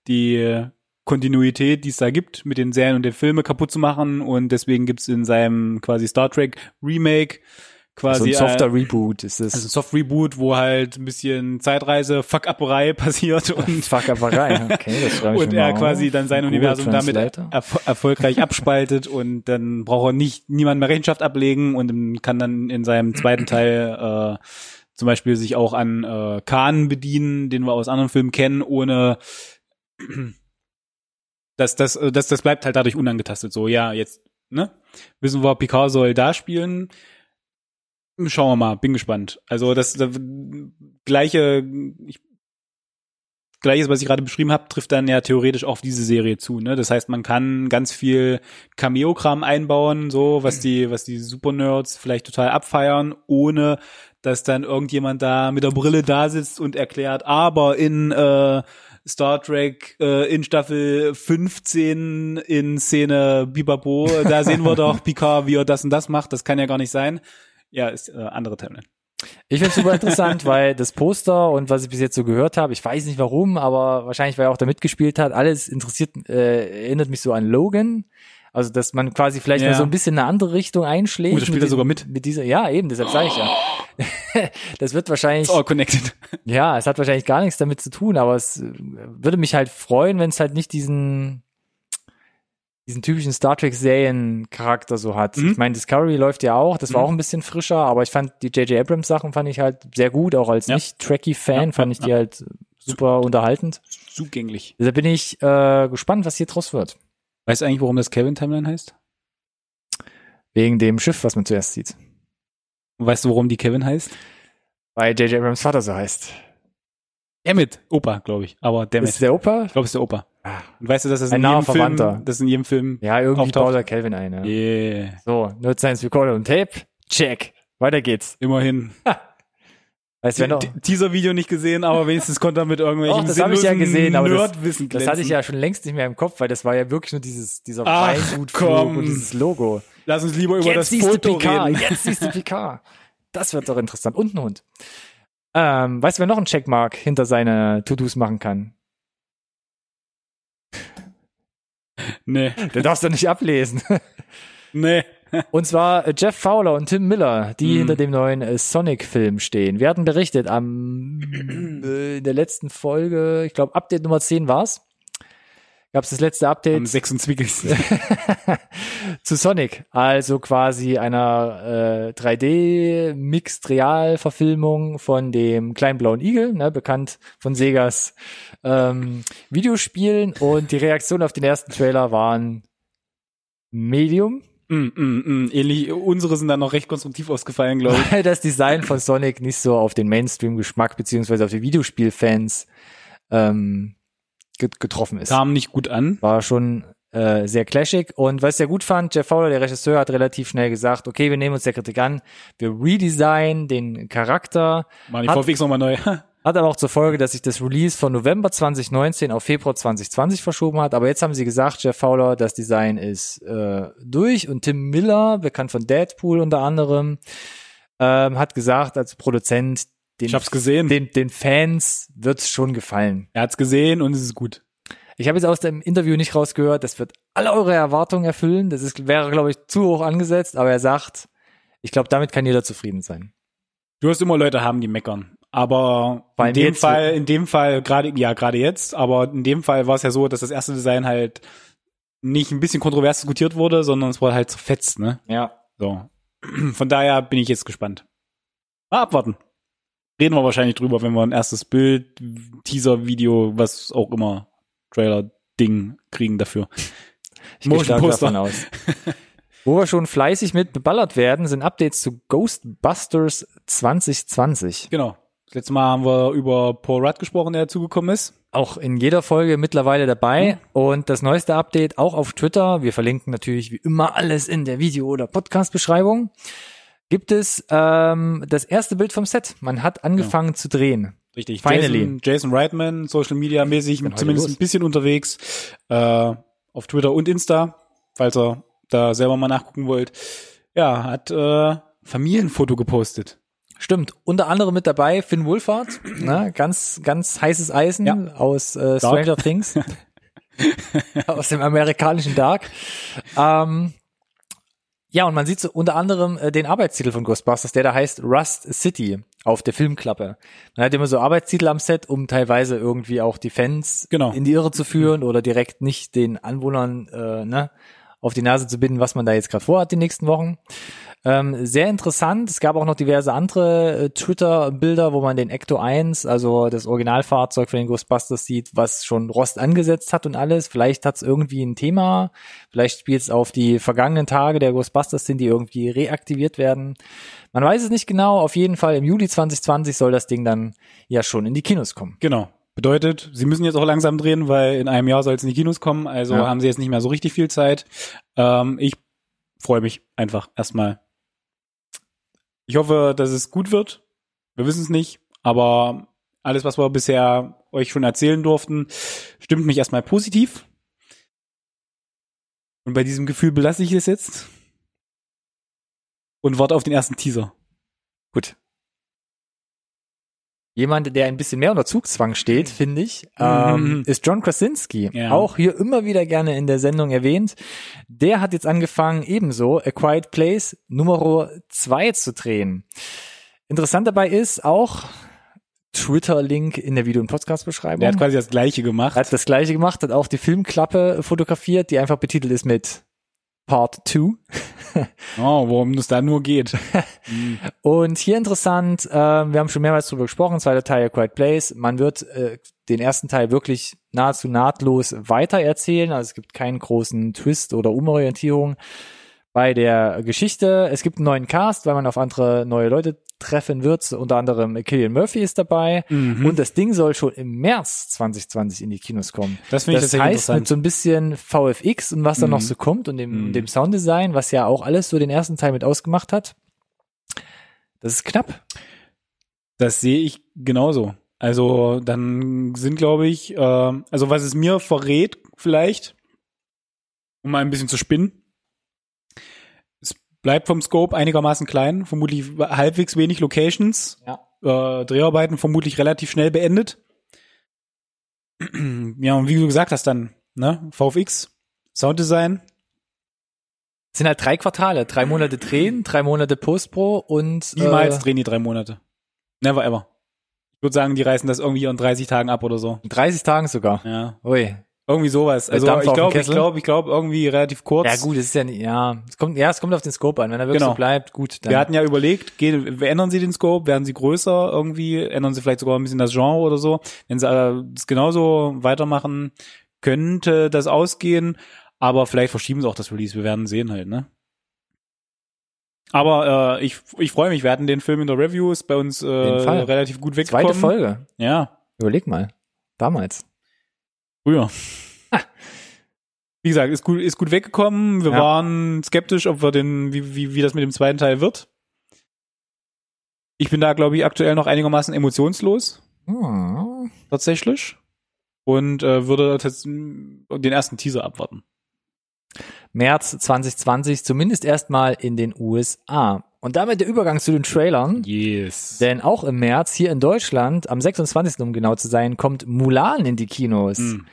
die Kontinuität, die es da gibt, mit den Serien und den Filmen kaputt zu machen. Und deswegen gibt's in seinem quasi Star Trek Remake So quasi ein softer ein, Reboot ist es. also ein Soft Reboot, wo halt ein bisschen Zeitreise, Fuck-Upperei (laughs) passiert und Fuck Apparei. Okay, das schreibe (laughs) ich und er quasi auf. dann sein Google Universum damit erf erfolgreich (laughs) abspaltet und dann braucht er nicht niemand mehr Rechenschaft ablegen und kann dann in seinem zweiten Teil äh, zum Beispiel sich auch an äh, Khan bedienen, den wir aus anderen Filmen kennen, ohne dass das äh, das das bleibt halt dadurch unangetastet. So ja jetzt ne wissen wir Picard soll da spielen. Schauen wir mal, bin gespannt. Also das, das gleiche, ich, gleiches, was ich gerade beschrieben habe, trifft dann ja theoretisch auch auf diese Serie zu. Ne? Das heißt, man kann ganz viel Cameo-Kram einbauen, so was die, was die Super-Nerds vielleicht total abfeiern, ohne dass dann irgendjemand da mit der Brille da sitzt und erklärt, aber in äh, Star Trek äh, in Staffel 15 in Szene Bibabo, da (laughs) sehen wir doch Picard, wie er das und das macht. Das kann ja gar nicht sein. Ja, ist äh, andere Timeline. Ich finde es super interessant, weil das Poster und was ich bis jetzt so gehört habe, ich weiß nicht warum, aber wahrscheinlich, weil er auch da mitgespielt hat, alles interessiert, äh, erinnert mich so an Logan. Also, dass man quasi vielleicht Ja. mal so ein bisschen eine andere Richtung einschlägt. Oh, da spielt er sogar mit. Mit dieser, ja, eben, deshalb sage ich ja. (gasps) (laughs) (laughs) das wird wahrscheinlich, It's all connected. (laughs) ja, es hat wahrscheinlich gar nichts damit zu tun, aber es äh, würde mich halt freuen, wenn es halt nicht diesen, diesen typischen Star Trek Serien-Charakter so hat. Mhm. Ich meine, Discovery läuft ja auch, das war Mhm. auch ein bisschen frischer, aber ich fand die J.J. Abrams Sachen fand ich halt sehr gut, auch als Ja. nicht-Trekkie-Fan Ja, fand ja, ich die halt super unterhaltend. Zugänglich. Deshalb bin ich äh, gespannt, was hier draus wird. Weißt du eigentlich, warum das Kevin Timeline heißt? Wegen dem Schiff, was man zuerst sieht. Und weißt du, warum die Kevin heißt? Weil J.J. Abrams Vater so heißt. Emmett. Opa, glaube ich. Aber Dammit. Ist der Opa? Ich glaube, es ist der Opa. Ah. Und weißt du, dass das Ein in jedem Film, das in jedem Film, Ja, irgendwie Auftaucht. baut er Kelvin ein. Ja. yeah, So, Nerd Science Recorder und Tape. Check. Weiter geht's. immerhin. Weißt wenn T- Teaser-Video nicht gesehen, aber wenigstens konnte er mit irgendwelchen Doch, das habe ich ja gesehen, aber das, das hatte ich ja schon längst nicht mehr im Kopf, weil das war ja wirklich nur dieses, dieser komm. und dieses Logo. Lass uns lieber über das siehst Foto Picard, reden. jetzt siehst du (laughs) Picard. Das wird doch interessant. Und ein Hund. Ähm, weißt du, wer noch einen Checkmark hinter seine To-Dos machen kann? Nee, (laughs) Den darfst du nicht ablesen. nee. Und zwar äh, Jeff Fowler und Tim Miller, die Mhm. hinter dem neuen äh, Sonic-Film stehen. Wir hatten berichtet am äh, in der letzten Folge, ich glaube Update Nummer 10 war's. Gab es das letzte Am Update (laughs) 26. zu Sonic, also quasi einer äh, 3D Mixed Real Verfilmung von dem kleinen blauen Igel, ne, bekannt von Segas ähm, Videospielen und die Reaktion auf den ersten Trailer waren Medium, mm, mm, mm. Ähnlich, unsere sind dann noch recht konstruktiv ausgefallen, glaube ich. weil (laughs) das Design von Sonic nicht so auf den Mainstream-Geschmack beziehungsweise auf die Videospielfans ähm, get getroffen ist. Kam nicht gut an. War schon äh, sehr clashig. Und was ich sehr gut fand, Jeff Fowler, der Regisseur, hat relativ schnell gesagt, okay, wir nehmen uns der Kritik an, wir redesignen den Charakter. Machen die VFX nochmal neu. (laughs) Hat aber auch zur Folge, dass sich das Release von November 2019 auf Februar 2020 verschoben hat. Aber jetzt haben sie gesagt, Jeff Fowler, das Design ist äh, durch. Und Tim Miller, bekannt von Deadpool unter anderem, ähm, hat gesagt als Produzent, den, Ich hab's gesehen. den, den Fans wird's schon gefallen. Er hat's gesehen und es ist gut. Ich habe jetzt aus dem Interview nicht rausgehört, das wird alle eure Erwartungen erfüllen. Das ist, wäre, glaube ich, zu hoch angesetzt, aber er sagt, ich glaube, damit kann jeder zufrieden sein. Du hast immer Leute haben, die meckern. Aber in dem Fall, in dem Fall, gerade, ja, gerade jetzt, aber in dem Fall war es ja so, dass das erste Design halt nicht ein bisschen kontrovers diskutiert wurde, sondern es wurde halt zerfetzt, ne? Ja. So. (clears throat) Von daher bin ich jetzt gespannt. Mal abwarten. Reden wir wahrscheinlich drüber, wenn wir ein erstes Bild, Teaser, Video, was auch immer, Trailer, Ding kriegen dafür. Ich gehe stark davon aus. (laughs) Wo wir schon fleißig mit beballert werden, sind Updates zu Ghostbusters 2020. Genau. Das letzte Mal haben wir über Paul Rudd gesprochen, der dazugekommen ist. Auch in jeder Folge mittlerweile dabei. Und das neueste Update auch auf Twitter. Wir verlinken natürlich wie immer alles in der Video- oder Podcast-Beschreibung. Gibt es ähm, das erste Bild vom Set. Man hat angefangen zu drehen. Richtig. Finally. Jason, Jason Reitman, Social Media mäßig, zumindest los. ein bisschen unterwegs, äh, auf Twitter und Insta, falls ihr da selber mal nachgucken wollt. Ja, hat äh, Familienfoto gepostet. Stimmt. Unter anderem mit dabei Finn Wolfhard, (clears throat) ne? ganz, ganz heißes Eisen Ja. aus äh, Stranger Things. (laughs) aus dem amerikanischen Dark. Ähm, ja, und man sieht so unter anderem äh, den Arbeitstitel von Ghostbusters, der da heißt Rust City auf der Filmklappe. Man hat immer so Arbeitstitel am Set, um teilweise irgendwie auch die Fans Genau. in die Irre zu führen oder direkt nicht den Anwohnern äh, ne, auf die Nase zu binden, was man da jetzt gerade vorhat die nächsten Wochen. Ähm, sehr interessant. Es gab auch noch diverse andere äh, Twitter-Bilder, wo man den Ecto 1, also das Originalfahrzeug von den Ghostbusters sieht, was schon Rost angesetzt hat und alles. Vielleicht hat es irgendwie ein Thema. Vielleicht spielt es auf die vergangenen Tage der Ghostbusters hin, die irgendwie reaktiviert werden. Man weiß es nicht genau. Auf jeden Fall im Juli 2020 soll das Ding dann ja schon in die Kinos kommen. Genau. Bedeutet, sie müssen jetzt auch langsam drehen, weil in einem Jahr soll es in die Kinos kommen, also Ja. haben sie jetzt nicht mehr so richtig viel Zeit. Ähm, ich freue mich einfach erstmal. Ich hoffe, dass es gut wird. Wir wissen es nicht, aber alles, was wir bisher euch schon erzählen durften, stimmt mich erstmal positiv. Und bei diesem Gefühl belasse ich es jetzt und warte auf den ersten Teaser. Gut. Jemand, der ein bisschen mehr unter Zugzwang steht, finde ich, ähm, Mhm. ist John Krasinski. Ja. Auch hier immer wieder gerne in der Sendung erwähnt. Der hat jetzt angefangen, ebenso A Quiet Place Nummer 2 zu drehen. Interessant dabei ist auch Twitter-Link in der Video- und Podcast-Beschreibung. Der hat quasi das Gleiche gemacht. hat das gleiche gemacht, hat auch die Filmklappe fotografiert, die einfach betitelt ist mit Part 2. (laughs) Oh, worum es da nur geht. (laughs) Und hier interessant, äh, wir haben schon mehrmals drüber gesprochen, zweiter Teil Quiet Place. Man wird äh, den ersten Teil wirklich nahezu nahtlos weitererzählen. Also es gibt keinen großen Twist oder Umorientierung bei der Geschichte. Es gibt einen neuen Cast, weil man auf andere neue Leute treffen wird. Unter anderem Killian Murphy ist dabei. Mhm. Und das Ding soll schon im März 2020 in die Kinos kommen. Das finde ich Das tatsächlich heißt, mit so ein bisschen VFX und was da Mhm. noch so kommt und dem, Mhm. dem Sounddesign, was ja auch alles so den ersten Teil mit ausgemacht hat. Das ist knapp. Das sehe ich genauso. Also dann sind, glaube ich, äh, also was es mir verrät, vielleicht, um mal ein bisschen zu spinnen. Bleibt vom Scope einigermaßen klein, vermutlich halbwegs wenig Locations, Ja. äh, Dreharbeiten vermutlich relativ schnell beendet. (clears throat) ja, und wie du gesagt hast dann, ne, VFX, Sounddesign, Es sind halt drei Quartale, drei Monate drehen, drei Monate Postpro und niemals äh, drehen die drei Monate. Never ever. Ich würde sagen, die reißen das irgendwie in 30 Tagen ab oder so. in 30 Tagen sogar. Ja. Ui. Irgendwie sowas. Also Dampf ich glaube, ich glaube, ich glaube irgendwie relativ kurz. Ja gut, es ist ja nicht, ja, es kommt, ja, es kommt auf den Scope an. Wenn er wirklich Genau. so bleibt, gut, dann. Wir hatten ja überlegt, gehen, ändern sie den Scope, werden sie größer irgendwie, ändern sie vielleicht sogar ein bisschen das Genre oder so. Wenn sie äh, das genauso weitermachen, könnte das ausgehen, aber vielleicht verschieben sie auch das Release. Wir werden sehen halt, ne? Aber äh, ich, ich freue mich, wir hatten den Film in der Review, ist bei uns äh, relativ gut weggekommen. Zweite Folge. Ja, Überleg mal. Damals. Früher. Wie gesagt, ist gut, ist gut weggekommen. Wir Ja. waren skeptisch, ob wir den, wie, wie, wie das mit dem zweiten Teil wird. Ich bin da, glaube ich, aktuell noch einigermaßen emotionslos, Hm. tatsächlich. Und äh, würde den ersten Teaser abwarten. März 2020, zumindest erstmal in den USA. Und damit der Übergang zu den Trailern. Yes. Denn auch im März hier in Deutschland, am 26. um genau zu sein, kommt Mulan in die Kinos. Hm.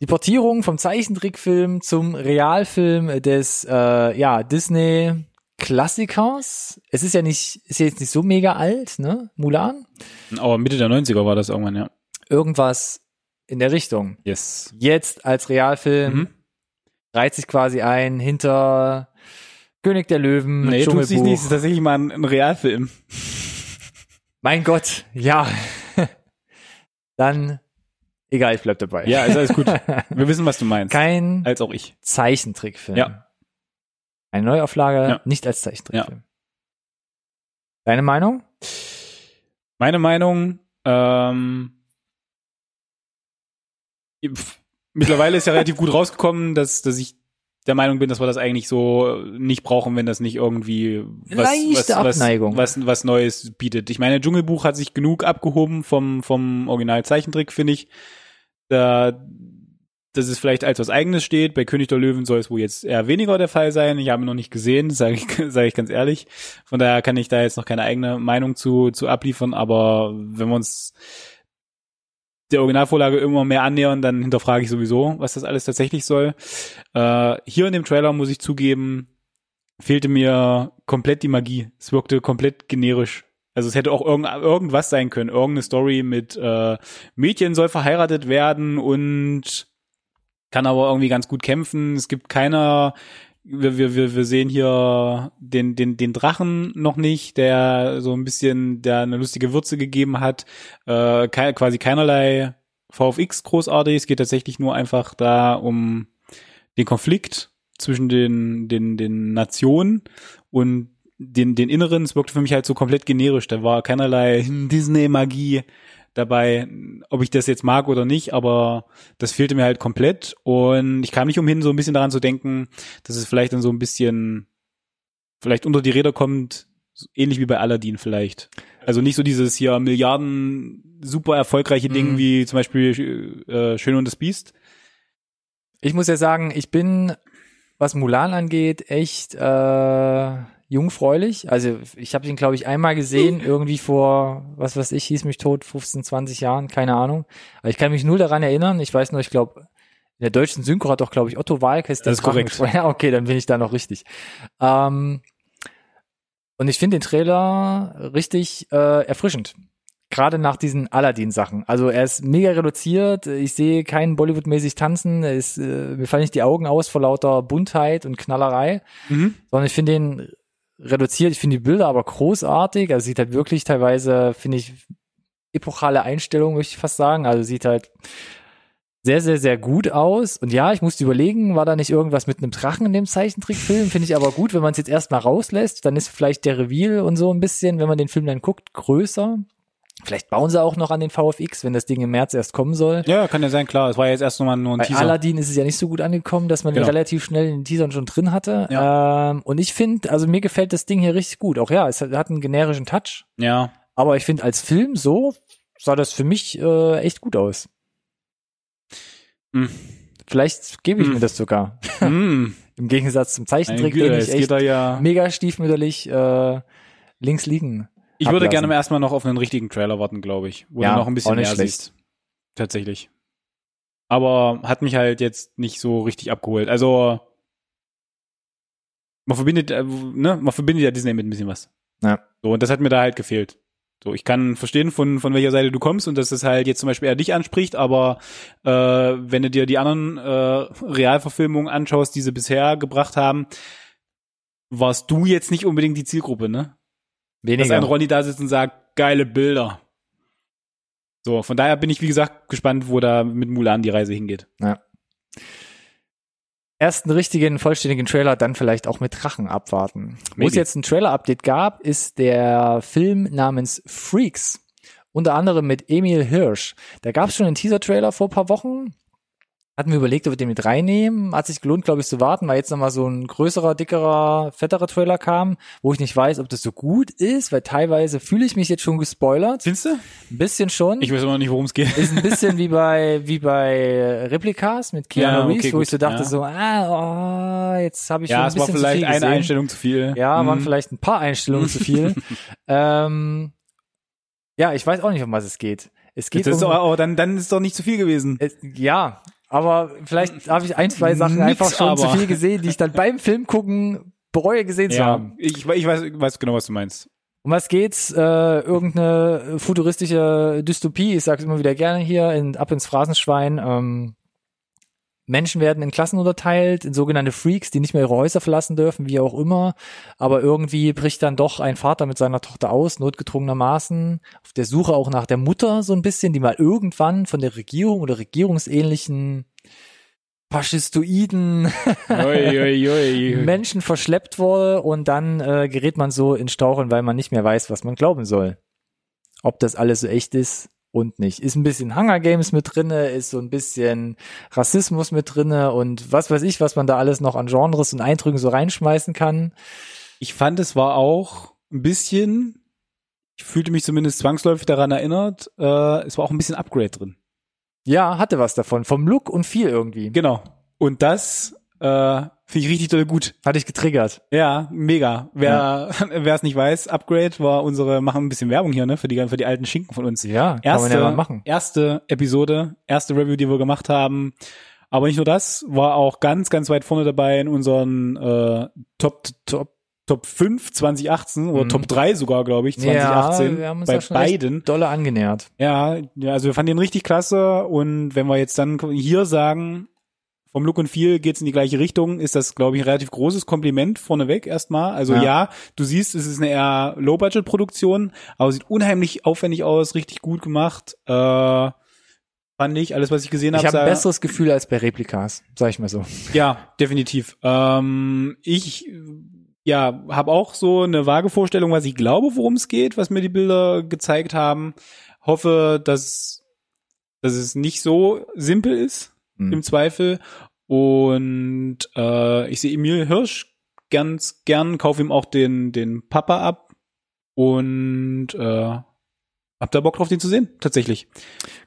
Die Portierung vom Zeichentrickfilm zum Realfilm des äh, ja, Disney Klassikers. Es ist ja nicht, ist ja jetzt nicht so mega alt, ne? Mulan. Aber Mitte der 90er war das irgendwann, ja. Irgendwas in der Richtung. Yes. Jetzt als Realfilm Mhm. reiht sich quasi ein hinter König der Löwen, Nee, tut sich Dschungelbuch. nicht. Es ist tatsächlich mal ein, ein Realfilm. Mein Gott, ja. (laughs) Dann, egal, ich bleib dabei. Ja, ist alles gut. (laughs) Wir wissen, was du meinst. Kein Als auch ich. Zeichentrickfilm. Ja. Eine Neuauflage, Ja. nicht als Zeichentrickfilm. Deine Meinung? Meine Meinung, ähm, mittlerweile ist ja relativ gut rausgekommen, dass, dass ich der Meinung bin, dass wir das eigentlich so nicht brauchen, wenn das nicht irgendwie was, Leichte was, Abneigung. Was, was, was Neues bietet. Ich meine, Dschungelbuch hat sich genug abgehoben vom, vom Original Zeichentrick, finde ich. Da, dass es vielleicht als was Eigenes steht. Bei König der Löwen soll es wohl jetzt eher weniger der Fall sein. Ich habe ihn noch nicht gesehen, (laughs) sage ich, sag ich ganz ehrlich. Von daher kann ich da jetzt noch keine eigene Meinung zu, zu abliefern. Aber wenn wir uns der Originalvorlage immer mehr annähern, dann hinterfrage ich sowieso, was das alles tatsächlich soll. Äh, hier in dem Trailer muss ich zugeben, fehlte mir komplett die Magie. Es wirkte komplett generisch. Also es hätte auch irgend, irgendwas sein können. Irgendeine Story mit äh, Mädchen soll verheiratet werden und kann aber irgendwie ganz gut kämpfen. Es gibt keiner, wir, wir, wir, wir sehen hier den, den, den Drachen noch nicht, der so ein bisschen, der eine lustige Würze gegeben hat. Äh, kei- quasi keinerlei VFX großartig. Es geht tatsächlich nur einfach da um den Konflikt zwischen den, den, den Nationen und den, den Inneren. Es wirkte für mich halt so komplett generisch. Da war keinerlei (laughs) Disney-Magie dabei, ob ich das jetzt mag oder nicht, aber das fehlte mir halt komplett und ich kam nicht umhin, so ein bisschen daran zu denken, dass es vielleicht dann so ein bisschen vielleicht unter die Räder kommt, ähnlich wie bei Aladdin vielleicht. Also nicht so dieses hier Milliarden super erfolgreiche Ding Mhm. wie zum Beispiel äh, Schön und das Biest. Ich muss ja sagen, ich bin, was Mulan angeht, echt, äh, jungfräulich. Also ich habe ihn, glaube ich, einmal gesehen, (laughs) irgendwie vor, was weiß ich, hieß mich tot, 15, 20 Jahren, keine Ahnung. Aber ich kann mich null daran erinnern. Ich weiß nur, ich glaube, in der deutschen Synchro hat doch, glaube ich, Otto Walkes Das ist korrekt. (laughs) Ja, okay, dann bin ich da noch richtig. Ähm, und ich finde den Trailer richtig äh, erfrischend. Gerade nach diesen Aladdin-Sachen. Also er ist mega reduziert. Ich sehe keinen Bollywood-mäßig tanzen. Er ist, äh, mir fallen nicht die Augen aus vor lauter Buntheit und Knallerei. Mhm. Sondern ich finde den reduziert. Ich finde die Bilder aber großartig. Also sieht halt wirklich teilweise, finde ich, epochale Einstellung, möchte ich fast sagen. Also sieht halt sehr, sehr, sehr gut aus. Und ja, ich musste überlegen, war da nicht irgendwas mit einem Drachen in dem Zeichentrickfilm? Finde ich aber gut, wenn man es jetzt erstmal rauslässt, dann ist vielleicht der Reveal und so ein bisschen, wenn man den Film dann guckt, größer. Vielleicht bauen sie auch noch an den VFX, wenn das Ding im März erst kommen soll. Ja, kann ja sein, klar. Es war jetzt erst nochmal nur ein Bei Teaser. Aladdin ist es ja nicht so gut angekommen, dass man Genau. relativ schnell in den Teasern schon drin hatte. Ähm, und ich finde, also mir gefällt das Ding hier richtig gut. Auch ja, es hat, einen generischen Touch. Ja. Aber ich finde, als Film so sah das für mich äh, echt gut aus. Hm. Vielleicht gebe ich Hm. mir das sogar. Hm. (laughs) Im Gegensatz zum Zeichentrick, Güte, den ich echt ja. mega stiefmütterlich äh, links liegen. Ich würde ablassen. gerne mal erstmal noch auf einen richtigen Trailer warten, glaube ich. Wo Ja, du noch ein bisschen mehr schlecht. siehst. Tatsächlich. Aber hat mich halt jetzt nicht so richtig abgeholt. Also man verbindet, äh, ne, man verbindet ja Disney mit ein bisschen was. Ja. So, und das hat mir da halt gefehlt. So, ich kann verstehen, von, von welcher Seite du kommst und dass es halt jetzt zum Beispiel eher dich anspricht, aber äh, wenn du dir die anderen äh, Realverfilmungen anschaust, die sie bisher gebracht haben, warst du jetzt nicht unbedingt die Zielgruppe, ne? Dass Weniger. ein Ronny da sitzt und sagt, geile Bilder. So, von daher bin ich, wie gesagt, gespannt, wo da mit Mulan die Reise hingeht. ersten richtigen, vollständigen Trailer dann vielleicht auch mit Drachen abwarten. Wo es Maybe. jetzt ein Trailer-Update gab, ist der Film namens Freaks. Unter anderem mit Emil Hirsch. Da gab es schon einen Teaser-Trailer vor ein paar Wochen. Hatten wir überlegt, ob wir den mit reinnehmen. Hat sich gelohnt, glaube ich, zu warten, weil jetzt nochmal so ein größerer, dickerer, fetterer Trailer kam, wo ich nicht weiß, ob das so gut ist, weil teilweise fühle ich mich jetzt schon gespoilert. Findest du? Ein bisschen schon. Ich weiß immer noch nicht, worum es geht. ist ein bisschen wie bei wie bei Replikas mit Keanu Ja, okay, Reeves, wo gut, ich so dachte ja. so, ah, oh, jetzt habe ich schon Ja, ein es war bisschen zu vielleicht viel eine gesehen. Einstellung zu viel. Ja, waren Mhm. vielleicht ein paar Einstellungen zu viel. (laughs) ähm, ja, ich weiß auch nicht, um was es geht. Es geht Das ist um, doch, oh, dann, dann ist doch nicht zu viel gewesen. es, ja, aber vielleicht habe ich ein, zwei Sachen Nix einfach schon zu aber. viel gesehen, die ich dann beim Film gucken bereue gesehen zu Ja, haben. ich, ich weiß, ich weiß genau, was du meinst. Um was geht's? Äh, irgendeine futuristische Dystopie, ich sag's immer wieder gerne hier, in, ab ins Phrasenschwein. Ähm, Menschen werden in Klassen unterteilt, in sogenannte Freaks, die nicht mehr ihre Häuser verlassen dürfen, wie auch immer. Aber irgendwie bricht dann doch ein Vater mit seiner Tochter aus, notgedrungenermaßen, auf der Suche auch nach der Mutter so ein bisschen, die mal irgendwann von der Regierung oder regierungsähnlichen faschistoiden. (laughs) Menschen verschleppt wurde und dann äh, gerät man so in Stauchen, weil man nicht mehr weiß, was man glauben soll. Ob das alles so echt ist und nicht. Ist ein bisschen Hunger Games mit drinne, ist so ein bisschen Rassismus mit drinne und was weiß ich, was man da alles noch an Genres und Eindrücken so reinschmeißen kann. Ich fand, es war auch ein bisschen, ich fühlte mich zumindest zwangsläufig daran erinnert, äh, es war auch ein bisschen Upgrade drin. Ja, hatte was davon. Vom Look und viel irgendwie. Genau. Und das äh, finde ich richtig doll gut. Hatte ich getriggert. Ja, mega. Wer (laughs) wer es nicht weiß, Upgrade war unsere, machen ein bisschen Werbung hier, ne, für die für die alten Schinken von uns. Ja, kann Erste, man ja machen. erste Episode, erste Review, die wir gemacht haben. Aber nicht nur das, war auch ganz, ganz weit vorne dabei in unseren äh, Top, Top, Top 5 2018 oder Mhm. Top 3 sogar, glaube ich, 2018. Ja, wir haben uns bei schon beiden. dolle angenähert. Ja, ja, also wir fanden den richtig klasse und wenn wir jetzt dann hier sagen, vom Look und Feel geht's in die gleiche Richtung, ist das, glaube ich, ein relativ großes Kompliment vorneweg erstmal. Also Ja. ja. du siehst, es ist eine eher Low-Budget-Produktion, aber sieht unheimlich aufwendig aus, richtig gut gemacht. Äh, fand ich, alles, was ich gesehen Ich habe. habe ein besseres Gefühl als bei Replikas, sag ich mal so. ja, definitiv. Ähm, ich ja, habe auch so eine vage Vorstellung, was ich glaube, worum es geht, was mir die Bilder gezeigt haben. Hoffe, dass, dass es nicht so simpel ist, Hm. im Zweifel. Und äh, ich sehe Emil Hirsch ganz gern, kaufe ihm auch den, den Papa ab und äh, hab da Bock drauf, den zu sehen, tatsächlich.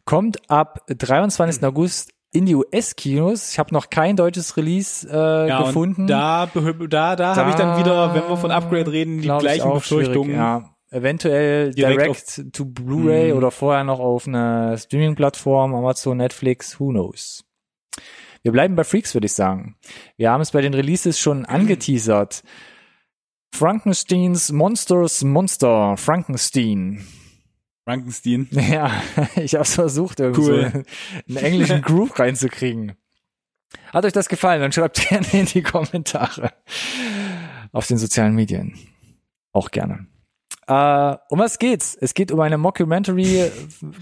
Kommt ab 23. August in die US-Kinos. Ich habe noch kein deutsches Release äh, Ja, gefunden. und da, behö- da, da, habe ich dann wieder, wenn wir von Upgrade reden, die gleichen Befürchtungen. Ja. Eventuell Direkt direct to Blu-ray Mhm. oder vorher noch auf einer Streaming-Plattform, Amazon, Netflix, who knows. Wir bleiben bei Freaks, würde ich sagen. Wir haben es bei den Releases schon angeteasert. Frankensteins Monsters Monster, Frankenstein. Frankenstein. (laughs) Ja, ich habe versucht, irgendwie so Cool. (laughs) einen englischen Groove reinzukriegen. Hat euch das gefallen? Dann schreibt (laughs) gerne in die Kommentare. Auf den sozialen Medien. Auch gerne. Äh, um was geht's? Es geht um eine Mockumentary, äh,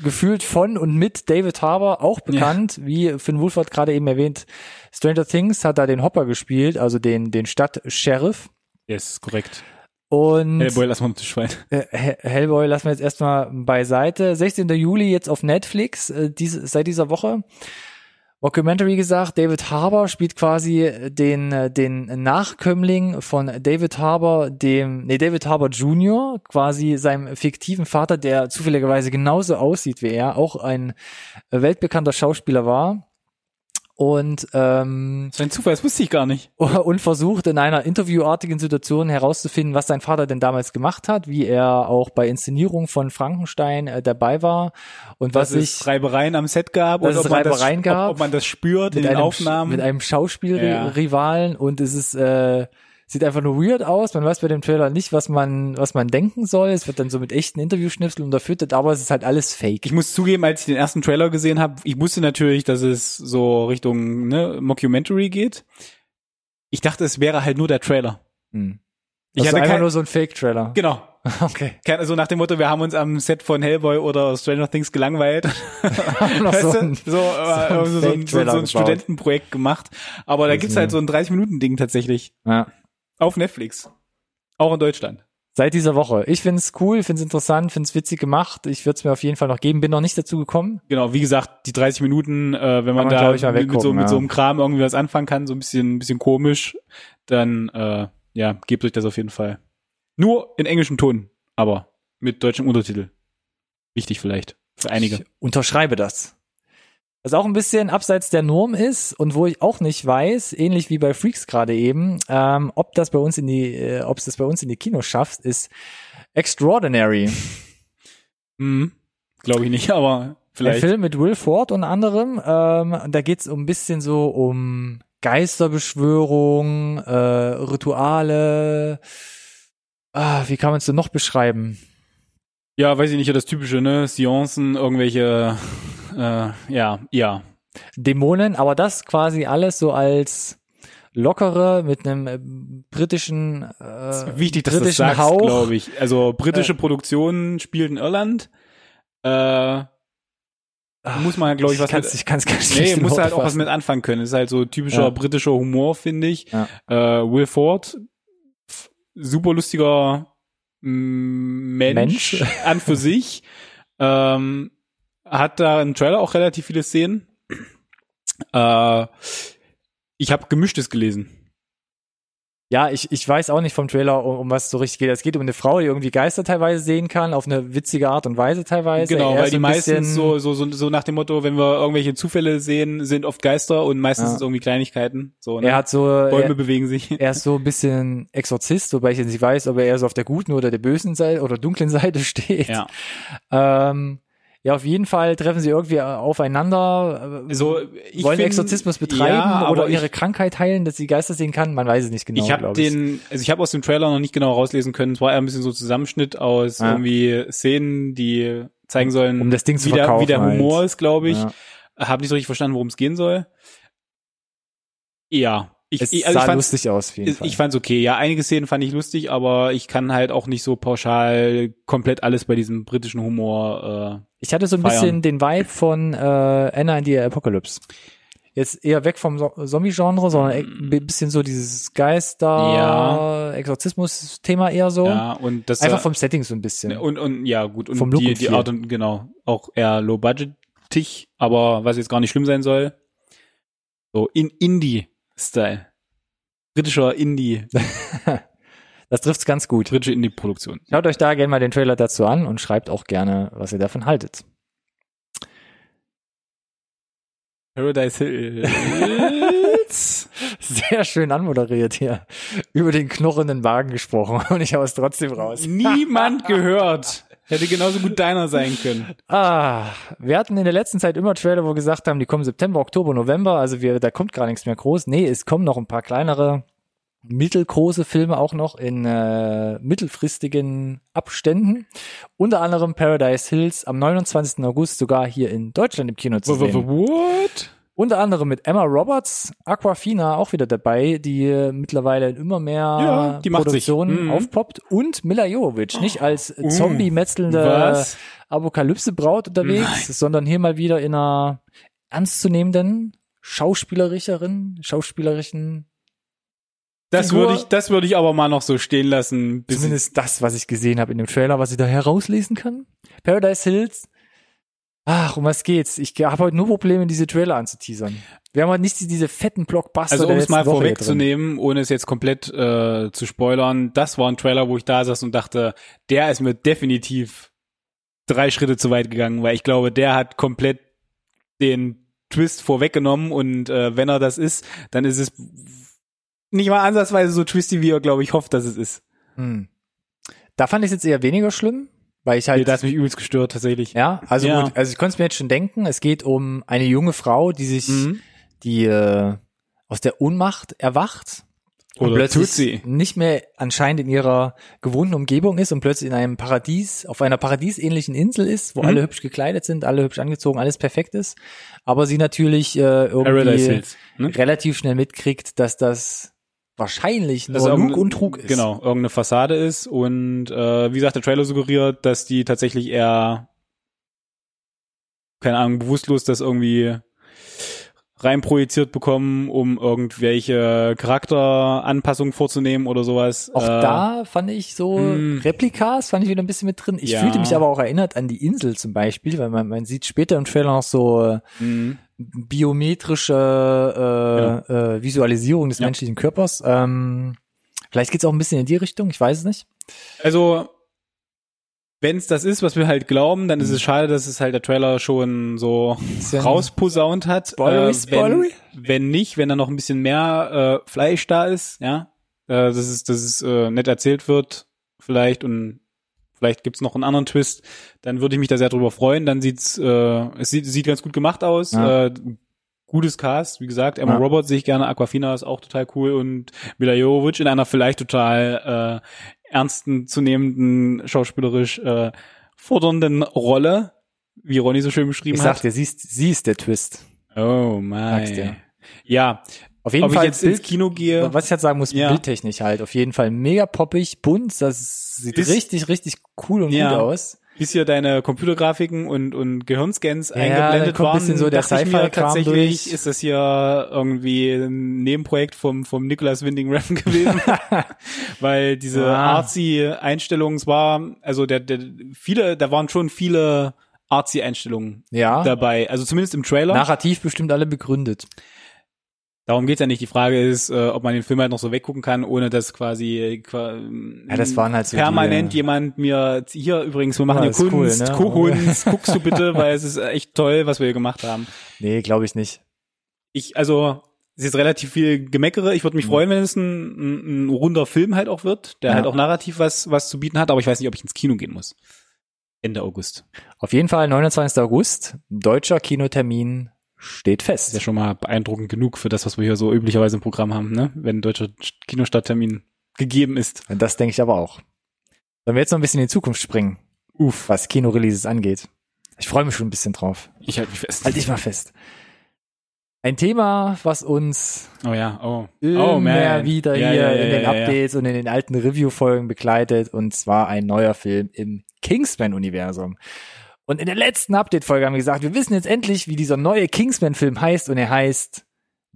gefühlt von und mit David Harbour, auch bekannt, wie Finn Wolford gerade eben erwähnt. Stranger Things hat da den Hopper gespielt, also den, den Stadt-Sheriff. Yes, korrekt. Und Hellboy, lass mal auf den Schwein. äh, Hell- Hellboy lassen wir jetzt erstmal beiseite. 16. Juli jetzt auf Netflix, äh, diese, seit dieser Woche. Documentary gesagt, David Harbour spielt quasi den, den Nachkömmling von David Harbour, dem, nee, David Harbour Jr., quasi seinem fiktiven Vater, der zufälligerweise genauso aussieht wie er, auch ein weltbekannter Schauspieler war. Und ähm, Das ist ein Zufall, das wusste ich gar nicht. (laughs) und versucht in einer interviewartigen Situation herauszufinden, was sein Vater denn damals gemacht hat, wie er auch bei Inszenierung von Frankenstein äh, dabei war und was Dass es sich Reibereien am Set gab und ob man, das, Reibereien gab. ob, ob man das spürt in den einem, Aufnahmen. mit einem Schauspielrivalen und es ist äh, sieht einfach nur weird aus. Man weiß bei dem Trailer nicht, was man was man denken soll. Es wird dann so mit echten Interviewschnipseln unterfüttert, aber es ist halt alles Fake. ich muss zugeben, als ich den ersten Trailer gesehen habe, ich wusste natürlich, dass es so Richtung ne, Mockumentary geht. Ich dachte, es wäre halt nur der Trailer. Hm. Ich Ich hatte einfach nur so ein Fake-Trailer. Genau. (laughs) Okay. Kein- Also nach dem Motto, wir haben uns am Set von Hellboy oder Stranger Things gelangweilt. (laughs) Weißt so ein- so, so ein so, ein, so. Studentenprojekt gemacht. Aber da gibt's halt so ein 30-Minuten-Ding tatsächlich. ja. Auf Netflix. Auch in Deutschland. Seit dieser Woche. Ich find's cool, find's interessant, find's witzig gemacht. Ich würde es mir auf jeden Fall noch geben. Bin noch nicht dazu gekommen. Genau, wie gesagt, die 30 Minuten, äh, wenn man, man, da mit, mit, so, weggucken, mit so ja. einem Kram irgendwie was anfangen kann, so ein bisschen, ein bisschen komisch, dann äh, ja, gebt euch das auf jeden Fall. Nur in englischem Ton, aber mit deutschem Untertitel. Wichtig vielleicht für einige. Ich unterschreibe das. Was auch ein bisschen abseits der Norm ist und wo ich auch nicht weiß, ähnlich wie bei Freaks gerade eben, ähm, ob das bei uns in die, äh, ob es das bei uns in die Kinos schafft, ist Extraordinary. (laughs) Mhm. Glaube ich nicht, aber Ein vielleicht. Film mit Will Ford unter anderem. Ähm, da geht's um ein bisschen so um Geisterbeschwörung, äh, Rituale. Ah, wie kann man es denn noch beschreiben? Ja, weiß ich nicht, das typische, ne? Seancen, irgendwelche, äh, ja, ja. Dämonen, aber das quasi alles so als lockere mit einem äh, britischen äh, Wichtig, dass du das britischen sagst, glaube ich. Also britische Produktion spielt in Irland. Äh, muss man, glaube ich, was kann's, mit, ich kann's nicht Nee, muss halt auch was mit anfangen können. ist halt so typischer Ja. britischer Humor, finde ich. Ja. Äh, Will Ford, super lustiger mm, Mensch, Mensch. an für sich. (laughs) Ähm, hat da im Trailer auch relativ viele Szenen. Äh, ich habe Gemischtes gelesen. Ja, ich, ich weiß auch nicht vom Trailer, um, um was es so richtig geht. Es geht um eine Frau, die irgendwie Geister teilweise sehen kann, auf eine witzige Art und Weise teilweise. Genau, Er weil die meistens bisschen- so, so, so, so nach dem Motto, wenn wir irgendwelche Zufälle sehen, sind oft Geister und meistens Ja. sind es irgendwie Kleinigkeiten. So, ne? Er hat so, Bäume er, bewegen sich. er ist so ein bisschen Exorzist, wobei ich jetzt nicht weiß, ob er eher so auf der guten oder der bösen Seite oder dunklen Seite (laughs) steht. Ja. Ähm, ja, auf jeden Fall treffen sie irgendwie aufeinander, äh, So, ich wollen find- Exorzismus betreiben ja, oder ihre ich, Krankheit heilen, dass sie Geister sehen kann. Man weiß es nicht genau. ich habe den, also ich habe aus dem Trailer noch nicht genau rauslesen können. Es war eher ein bisschen so Zusammenschnitt aus Ja. irgendwie Szenen, die zeigen sollen, Um das Ding zu wie, der, wie der Humor halt. ist, glaube ich. Ja. Habe nicht so richtig verstanden, worum es gehen soll. Ja, ich, Es ich, also sah ich lustig aus, auf jeden ich, Fall. ich fand's okay. Ja, einige Szenen fand ich lustig, aber ich kann halt auch nicht so pauschal komplett alles bei diesem britischen Humor. Äh, Ich hatte so ein feiern. bisschen den Vibe von äh, Anna in the Apocalypse. Jetzt eher weg vom so Zombie-Genre, sondern ein bisschen so dieses Geister, Ja. Exorzismus-Thema eher so. ja, und das Einfach äh, vom Setting so ein bisschen. und und ja gut und Vom Look die und die. Art und genau auch eher low budgetig, aber was jetzt gar nicht schlimm sein soll. So in Indie-Style, britischer Indie, (laughs) Das trifft's ganz gut. britische Indie-Produktion. Schaut euch da gerne mal den Trailer dazu an und schreibt auch gerne, was ihr davon haltet. Paradise Hills. (laughs) Sehr schön anmoderiert hier. Über den knurrenden Wagen gesprochen (laughs) und ich hau es trotzdem raus. Niemand gehört. Hätte genauso gut deiner sein können. Ah, wir hatten in der letzten Zeit immer Trailer, wo wir gesagt haben, die kommen September, Oktober, November, also wir, da kommt gar nichts mehr groß. Nee, es kommen noch ein paar kleinere, mittelgroße Filme auch noch in äh, mittelfristigen Abständen. Unter anderem Paradise Hills am 29. August sogar hier in Deutschland im Kino zu sehen. What? Unter anderem mit Emma Roberts, Aquafina auch wieder dabei, die äh, mittlerweile in immer mehr Ja, die. Produktionen Mhm. aufpoppt und Mila Jovovich, nicht als Uh, Zombie-metzelnde? Apokalypse-Braut unterwegs, sondern hier mal wieder in einer ernstzunehmenden Schauspielerischerin, schauspielerischen, Das Figur- würde ich, das würde ich aber mal noch so stehen lassen. Bis zumindest das, was ich gesehen habe in dem Trailer, was ich da herauslesen kann. Paradise Hills. Ach, um was geht's? Ich habe heute nur Probleme, diese Trailer anzuteasern. Wir haben heute nicht diese fetten Blockbuster Also um es mal vorwegzunehmen, ohne es jetzt komplett äh, zu spoilern, das war ein Trailer, wo ich da saß und dachte, der ist mir definitiv drei Schritte zu weit gegangen, weil ich glaube, der hat komplett den Twist vorweggenommen und äh, wenn er das ist, dann ist es nicht mal ansatzweise so twisty, wie er, glaube ich, hofft, dass es ist. Hm. Da fand ich es jetzt eher weniger schlimm, weil ich Nee, halt, das hat mich übelst gestört, tatsächlich. ja, also Ja. gut, also ich konnte es mir jetzt schon denken, es geht um eine junge Frau, die sich, Mhm. die äh, aus der Ohnmacht erwacht und Oder plötzlich tut sie. nicht mehr anscheinend in ihrer gewohnten Umgebung ist und plötzlich in einem Paradies, auf einer paradiesähnlichen Insel ist, wo Mhm. alle hübsch gekleidet sind, alle hübsch angezogen, alles perfekt ist, aber sie natürlich äh, irgendwie. Ne? relativ schnell mitkriegt, dass das wahrscheinlich Dass nur Lug irgendeine- und Trug ist. Genau, irgendeine Fassade ist und äh, wie gesagt, der Trailer suggeriert, dass die tatsächlich eher keine Ahnung, bewusstlos das irgendwie reinprojiziert bekommen, um irgendwelche Charakteranpassungen vorzunehmen oder sowas. Auch Äh, da fand ich so mm. Replikas, fand ich wieder ein bisschen mit drin. Ich Ja. fühlte mich aber auch erinnert an die Insel zum Beispiel, weil man, man sieht später im Trailer noch so mh. Biometrische äh, äh, Visualisierung des Ja. menschlichen Körpers. Ähm, vielleicht geht's auch ein bisschen in die Richtung, ich weiß es nicht. Also wenn es das ist, was wir halt glauben, dann ist Mhm. es schade, dass es halt der Trailer schon so rausposaunt hat. Spoilery, wenn, spoilery? wenn nicht, wenn da noch ein bisschen mehr äh, Fleisch da ist, ja, äh, dass es, dass es äh, nett erzählt wird, vielleicht und vielleicht gibt's noch einen anderen Twist, dann würde ich mich da sehr drüber freuen. Dann sieht's, äh, es sieht, sieht ganz gut gemacht aus. Ja. Äh, gutes Cast, wie gesagt, Emma Ja. Roberts sehe ich gerne, Aquafina ist auch total cool und Mila Jovovich in einer vielleicht total äh, ernsten, zunehmenden, schauspielerisch äh, fordernden Rolle, wie Ronny so schön beschrieben Ich hat. sag dir, sie ist, sie ist der Twist. Oh mein. Ja, Auf jeden ob Fall ich jetzt ins Bild- Kino gehe, was ich halt sagen muss, Ja. bildtechnisch halt, auf jeden Fall mega poppig, bunt, das sieht Ist- richtig, richtig cool und Ja. gut aus. bis hier deine Computergrafiken und, und Gehirnscans Ja, eingeblendet kommt ein waren, bisschen so der Sci-Fi-Kram tatsächlich, durch. ist das hier irgendwie ein Nebenprojekt vom, vom Nicholas Winding Refn (laughs) gewesen. Weil diese Ah. artsy Einstellungen, es war, also der, der, viele, da waren schon viele artsy Einstellungen Ja. dabei. Also zumindest im Trailer. Narrativ bestimmt alle begründet. Darum geht's ja nicht. Die Frage ist, äh, ob man den Film halt noch so weggucken kann, ohne dass quasi äh, qua- Ja, das waren halt so permanent die, jemand mir hier übrigens, wir machen Ja, hier ist cool, Kunst, ne? Kunst, (laughs) guckst du bitte, weil es ist echt toll, was wir hier gemacht haben. Nee, glaube ich nicht. Ich, also, es ist relativ viel Gemeckere. Ich würde mich Mhm. freuen, wenn es ein, ein, ein runder Film halt auch wird, der Ja. halt auch narrativ was, was zu bieten hat, aber ich weiß nicht, ob ich ins Kino gehen muss. Ende August. Auf jeden Fall 29. August, deutscher Kinotermin steht Das ist ja fest. schon mal beeindruckend genug für das, was wir hier so üblicherweise im Programm haben, ne? Wenn ein deutscher Kinostarttermin gegeben ist. Das denke ich aber auch. Sollen wir jetzt noch ein bisschen in die Zukunft springen, Uff. was Kinoreleases angeht? Ich freue mich schon ein bisschen drauf. Ich halte mich fest. Halt dich mal fest. Ein Thema, was uns Oh ja, oh. immer oh, man. wieder Ja, hier ja, ja, in den. Updates und in den alten Review-Folgen begleitet, und zwar ein neuer Film im Kingsman-Universum. Und in der letzten Update-Folge haben wir gesagt, wir wissen jetzt endlich, wie dieser neue Kingsman-Film heißt, und er heißt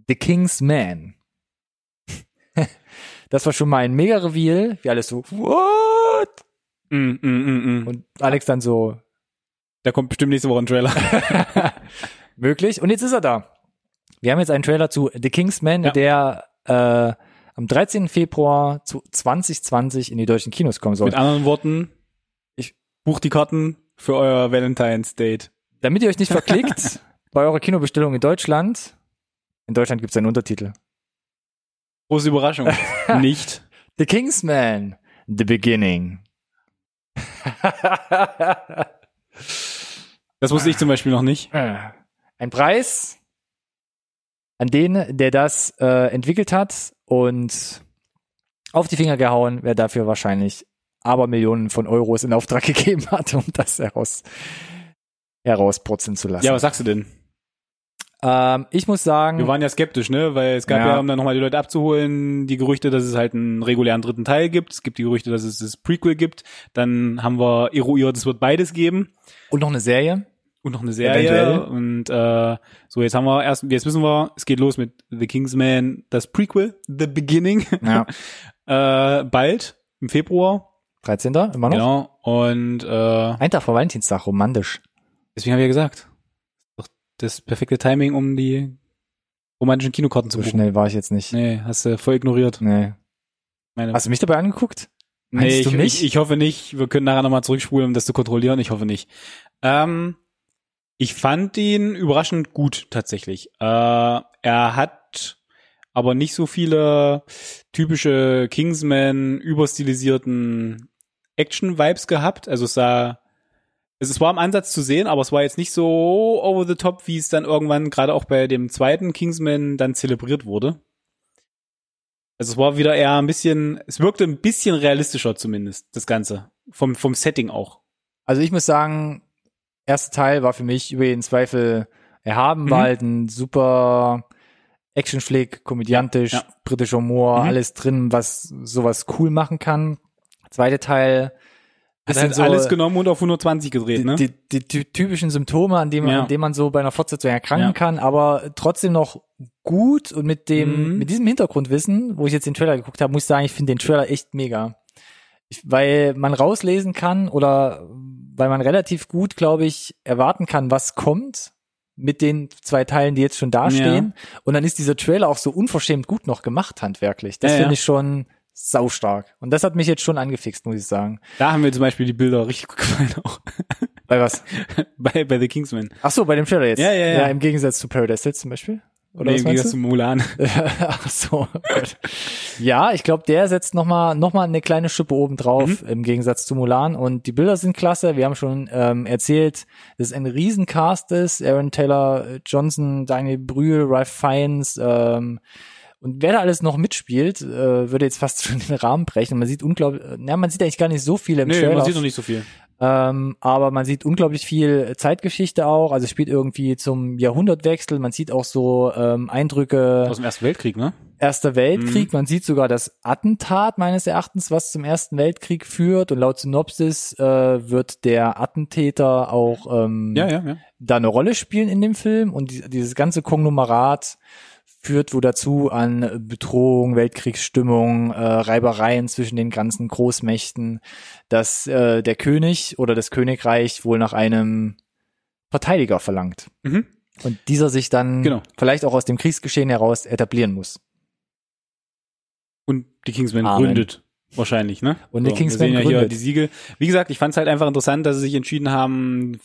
The King's Man. (laughs) das war schon mal ein Mega-Reveal, wie alles so, what? Mm, mm, mm, mm. Und Alex dann so, Da kommt bestimmt nächste Woche ein Trailer. (laughs) möglich. Und jetzt ist er da. Wir haben jetzt einen Trailer zu The Kingsman, Ja. der äh, am 13. Februar zu 2020 in die deutschen Kinos kommen soll. Mit anderen Worten, Ich- bucht die Karten für euer Valentine's Date. Damit ihr euch nicht verklickt (laughs) bei eurer Kinobestellung in Deutschland, in Deutschland gibt es einen Untertitel. Große Überraschung. (laughs) Nicht. The Kingsman, The Beginning. Das wusste ich zum Beispiel noch nicht. Ein Preis an den, der das äh, entwickelt hat und auf die Finger gehauen, wer dafür wahrscheinlich aber Millionen von Euros in Auftrag (laughs) gegeben hat, um das heraus herauspurzeln zu lassen. Ja, was sagst du denn? Ähm, ich muss sagen. Wir waren ja skeptisch, ne? Weil es gab ja, Ja. um dann nochmal die Leute abzuholen, die Gerüchte, dass es halt einen regulären dritten Teil gibt. Es gibt die Gerüchte, dass es das Prequel gibt. Dann haben wir eruiert, es wird beides geben. und noch eine Serie. Und noch eine Serie. Eventuell. Und äh, so, jetzt haben wir erst, jetzt wissen wir, es geht los mit The Kingsman, das Prequel, The Beginning. Ja. (laughs) äh, bald, im Februar. 13. immer noch. Genau. Und äh, Ein Tag vor Valentinstag, romantisch. deswegen habe ich ja gesagt, doch das perfekte Timing, um die romantischen Kinokarten zu So buchen. schnell war ich jetzt nicht. Nee, hast du voll ignoriert. Nee. Meine, Hast du mich dabei angeguckt? nee, meinst ich, du nicht? Ich, ich hoffe nicht. Wir können nachher nochmal zurückspulen, um das zu kontrollieren. Ich hoffe nicht. Ähm, ich fand ihn überraschend gut tatsächlich. Äh, er hat aber nicht so viele typische Kingsman überstilisierten Action-Vibes gehabt. Also es sah, es war im Ansatz zu sehen, aber es war jetzt nicht so over the top, wie es dann irgendwann gerade auch bei dem zweiten Kingsman dann zelebriert wurde. Also es war wieder eher ein bisschen, es wirkte ein bisschen realistischer zumindest, das Ganze. Vom, vom Setting auch. Also ich muss sagen, erster Teil war für mich über jeden Zweifel erhaben, Mhm. war halt ein super Actionflick, komödiantisch, Ja, britischer Humor, Mhm. alles drin, was sowas cool machen kann. Zweite Teil Hat bisschen halt so alles genommen und auf 120 gedreht, die, ne? die, die, ty- typischen Symptome, an denen, Ja. an denen man so bei einer Fortsetzung erkranken Ja. kann, aber trotzdem noch gut und mit dem, Mhm. mit diesem Hintergrundwissen, wo ich jetzt den Trailer geguckt habe, muss ich sagen, ich finde den Trailer echt mega. Ich, weil man rauslesen kann oder weil man relativ gut, glaube ich, erwarten kann, was kommt mit den zwei Teilen, die jetzt schon dastehen. Und dann ist dieser Trailer auch so unverschämt gut noch gemacht, handwerklich. Das Ja, finde ja. ich schon saustark. Und das hat mich jetzt schon angefixt, muss ich sagen. Da haben mir zum Beispiel die Bilder richtig gut gefallen auch. Bei was? (laughs) bei, bei The Kingsman. Ach so, bei dem Trailer jetzt. Ja, ja, ja. im Gegensatz zu Paradise Hills zum Beispiel. Oder nee, was im meinst Gegensatz du? zu Mulan. (laughs) Ach so. Ja, ich glaube, der setzt noch mal noch mal eine kleine Schippe oben drauf Mhm. im Gegensatz zu Mulan und die Bilder sind klasse. Wir haben schon ähm, erzählt, dass es ein Riesencast ist. Aaron Taylor Johnson, Daniel Brühl, Ralph Fiennes ähm, und wer da alles noch mitspielt, äh, würde jetzt fast (laughs) schon den Rahmen brechen. Man sieht unglaublich, na, man sieht eigentlich gar nicht so viel im Nee, Trailer. man sieht noch nicht so viel. Ähm, aber man sieht unglaublich viel Zeitgeschichte auch. Also spielt irgendwie zum Jahrhundertwechsel. Man sieht auch so ähm, Eindrücke Aus dem Ersten Weltkrieg, ne? Erster Mhm. Weltkrieg. Man sieht sogar das Attentat meines Erachtens, was zum Ersten Weltkrieg führt. Und laut Synopsis äh, wird der Attentäter auch ähm, Ja, ja, ja. da eine Rolle spielen in dem Film. Und die, dieses ganze Konglomerat führt wo dazu an Bedrohung, Weltkriegsstimmung, äh, Reibereien zwischen den ganzen Großmächten, dass äh, der König oder das Königreich wohl nach einem Verteidiger verlangt. Mhm. Und dieser sich dann Genau. vielleicht auch aus dem Kriegsgeschehen heraus etablieren muss. Und die Kingsman Amen. gründet. Wahrscheinlich, ne? Und die wir Kingsman sehen ja hier gründet. die Siegel. Wie gesagt, ich fand es halt einfach interessant, dass sie sich entschieden haben,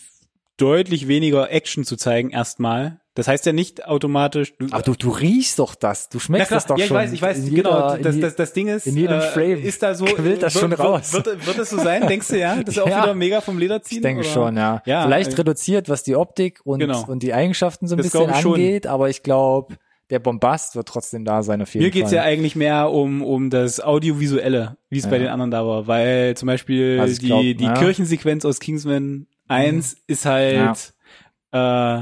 deutlich weniger Action zu zeigen erstmal. Das heißt ja nicht automatisch. Ach, du, du riechst doch das. Du schmeckst klar, das doch ja, ich schon. weiß, ich weiß, In genau. jeder- in das, das, das Ding ist, in jedem äh, Frame ist da so, quillt das wird, schon wird, raus. Wird, wird, es so sein, denkst du ja? (laughs) Das ist auch Ja. wieder mega vom Leder ziehen? Ich denke oder? schon, ja. Ja, Vielleicht äh, reduziert, was die Optik und, Genau. und die Eigenschaften so ein Das bisschen ich angeht, aber ich glaube, der Bombast wird trotzdem da sein auf jeden Mir geht's Fall. ja eigentlich mehr um, um das Audiovisuelle, wie es bei Ja. den anderen da war, weil zum Beispiel Also ich die, glaub, die ja. Kirchensequenz aus Kingsman 1 ist halt äh,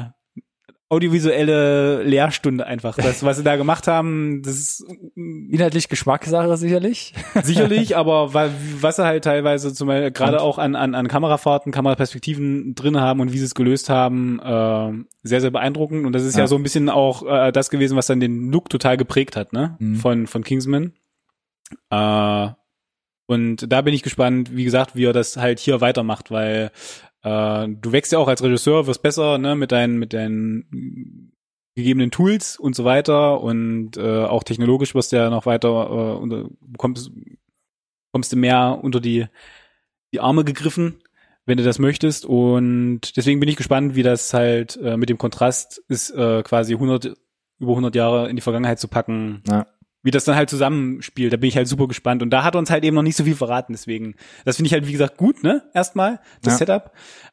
audiovisuelle Lehrstunde einfach. Das, was sie da gemacht haben, das ist Inhaltlich Geschmackssache sicherlich. sicherlich, (laughs) aber wa- was sie halt teilweise zum Beispiel gerade auch an, an, an Kamerafahrten, Kameraperspektiven drin haben und wie sie es gelöst haben, äh, sehr, sehr beeindruckend. Und das ist ja, Ja. so ein bisschen auch äh, das gewesen, was dann den Look total geprägt hat, ne? Mhm. Von, von Kingsman. Äh, und da bin ich gespannt, wie gesagt, wie er das halt hier weitermacht, weil äh, du wächst ja auch als Regisseur, wirst besser, ne, mit deinen, mit deinen gegebenen Tools und so weiter und äh, auch technologisch wirst du ja noch weiter äh, unter, kommst, kommst du mehr unter die, die Arme gegriffen, wenn du das möchtest. Und deswegen bin ich gespannt, wie das halt äh, mit dem Kontrast ist, äh, quasi 100, über 100 Jahre in die Vergangenheit zu packen. Ja. Wie das dann halt zusammenspielt, da bin ich halt super gespannt. Und da hat uns halt eben noch nicht so viel verraten, deswegen, das finde ich halt, wie gesagt, gut, ne? Erstmal, das Ja. Setup.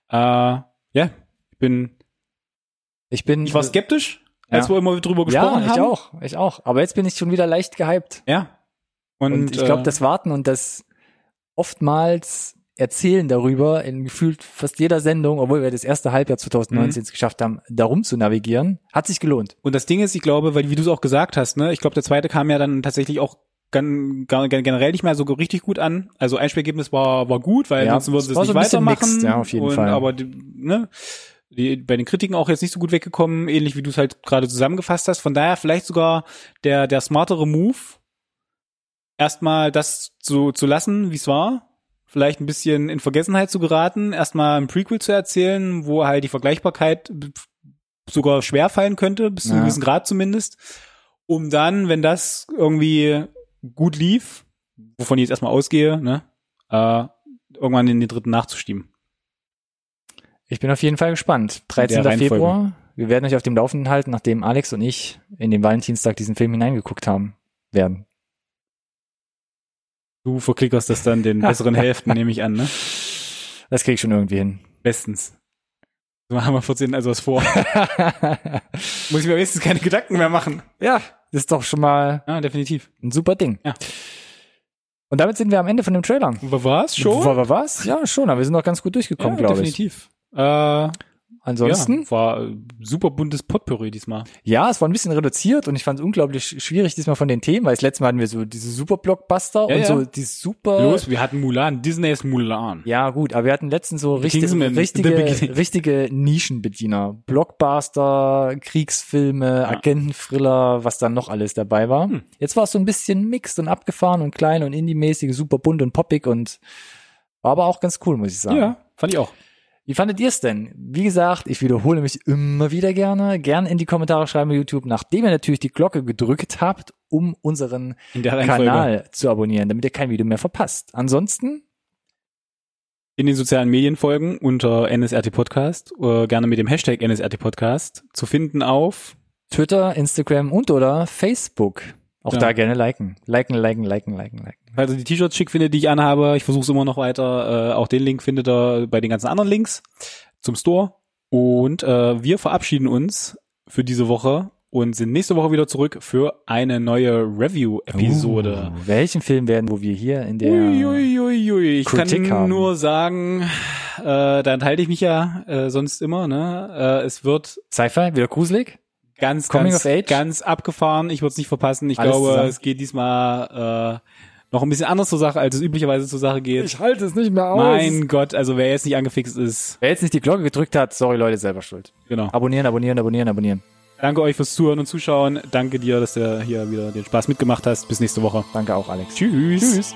Äh, ja, ich bin, Ich bin. ich war skeptisch, als Ja. wir immer drüber gesprochen ja, haben. ich auch, ich auch. Aber jetzt bin ich schon wieder leicht gehypt. Ja. Und, Und, ich glaube, äh, das Warten und das oftmals Erzählen darüber in gefühlt fast jeder Sendung, obwohl wir das erste Halbjahr 2019 es geschafft haben, darum zu navigieren, hat sich gelohnt. Und das Ding ist, ich glaube, weil wie du es auch gesagt hast, ne, ich glaube, der zweite kam ja dann tatsächlich auch gan- generell nicht mehr so richtig gut an. Also Einspielergebnis war war gut, weil Ja, sonst würden es sie es so nicht bisschen weitermachen. mixed, ja, auf jeden und, Fall. Aber ne, die, bei den Kritiken auch jetzt nicht so gut weggekommen, ähnlich wie du es halt gerade zusammengefasst hast. Von daher vielleicht sogar der der smartere Move, erstmal das zu zu lassen, wie es war. Vielleicht ein bisschen in Vergessenheit zu geraten, erstmal ein Prequel zu erzählen, wo halt die Vergleichbarkeit sogar schwer fallen könnte, bis zu einem Ja. gewissen Grad zumindest, um dann, wenn das irgendwie gut lief, wovon ich jetzt erstmal ausgehe, ne, äh, irgendwann in den dritten nachzuschieben. Ich bin auf jeden Fall gespannt. 13. Reihenfolge. Februar. Wir werden euch auf dem Laufenden halten, nachdem Alex und ich in den Valentinstag diesen Film hineingeguckt haben werden. Du verklickerst das dann den (laughs) besseren Hälften, nehme ich an, ne? Das krieg ich schon irgendwie hin. Bestens. So haben wir 14 also was vor. (laughs) Muss ich mir wenigstens keine Gedanken mehr machen. ja, das ist doch schon mal Ja, definitiv. ein super Ding. Ja. Und damit sind wir am Ende von dem Trailer. Was? Schon? War, war was? Ja, schon, aber wir sind noch ganz gut durchgekommen, glaube ich. definitiv. Äh, Ansonsten, ja, war äh, super buntes Potpourri diesmal. ja. es war ein bisschen reduziert und ich fand es unglaublich schwierig diesmal von den Themen, weil das letzte Mal hatten wir so diese super Blockbuster Ja, und ja. so die super Los, wir hatten Mulan, Disney's Mulan. Ja, gut, aber wir hatten letztens so The richtige, richtige Nischenbediener. Blockbuster, Kriegsfilme, Agenten-Thriller, was dann noch alles dabei war. Hm. Jetzt war es so ein bisschen mixed und abgefahren und klein und indie-mäßig, super bunt und poppig und war aber auch ganz cool, muss ich sagen. Ja, fand ich auch. Wie fandet ihr es denn? Wie gesagt, ich wiederhole mich immer wieder gerne. Gern in die Kommentare schreiben bei YouTube, nachdem ihr natürlich die Glocke gedrückt habt, um unseren. Kanal zu abonnieren, damit ihr kein Video mehr verpasst. Ansonsten In den sozialen Medien folgen unter NSRT Podcast, äh, gerne mit dem Hashtag NSRT Podcast zu finden auf Twitter, Instagram und oder Facebook. Auch Ja. da gerne liken. Liken, liken, liken, liken, liken. Ihr die T-Shirts schick findet, die ich anhabe, ich versuche es immer noch weiter. Äh, auch den Link findet ihr bei den ganzen anderen Links zum Store. Und äh, wir verabschieden uns für diese Woche und sind nächste Woche wieder zurück für eine neue Review-Episode. Uh, welchen Film werden, wo wir hier in der Uiuiuiui. Ich Kritik kann haben. nur sagen, äh, da enthalte ich mich ja äh, sonst immer. Ne? Äh, es wird Sci-Fi, wieder gruselig? Ganz, Coming ganz, of Age? ganz abgefahren. Ich würde es nicht verpassen. Ich Alles glaube, zusammen. es geht diesmal äh, noch ein bisschen anders zur Sache, als es üblicherweise zur Sache geht. halte es nicht mehr aus. Mein Gott, also wer jetzt nicht angefixt ist, Wer jetzt nicht die Glocke gedrückt hat, sorry Leute, selber schuld. genau. Abonnieren, abonnieren, abonnieren, abonnieren. Danke euch fürs Zuhören und Zuschauen. Danke dir, dass du hier wieder den Spaß mitgemacht hast. Bis nächste Woche. Danke auch, Alex. Tschüss. Tschüss.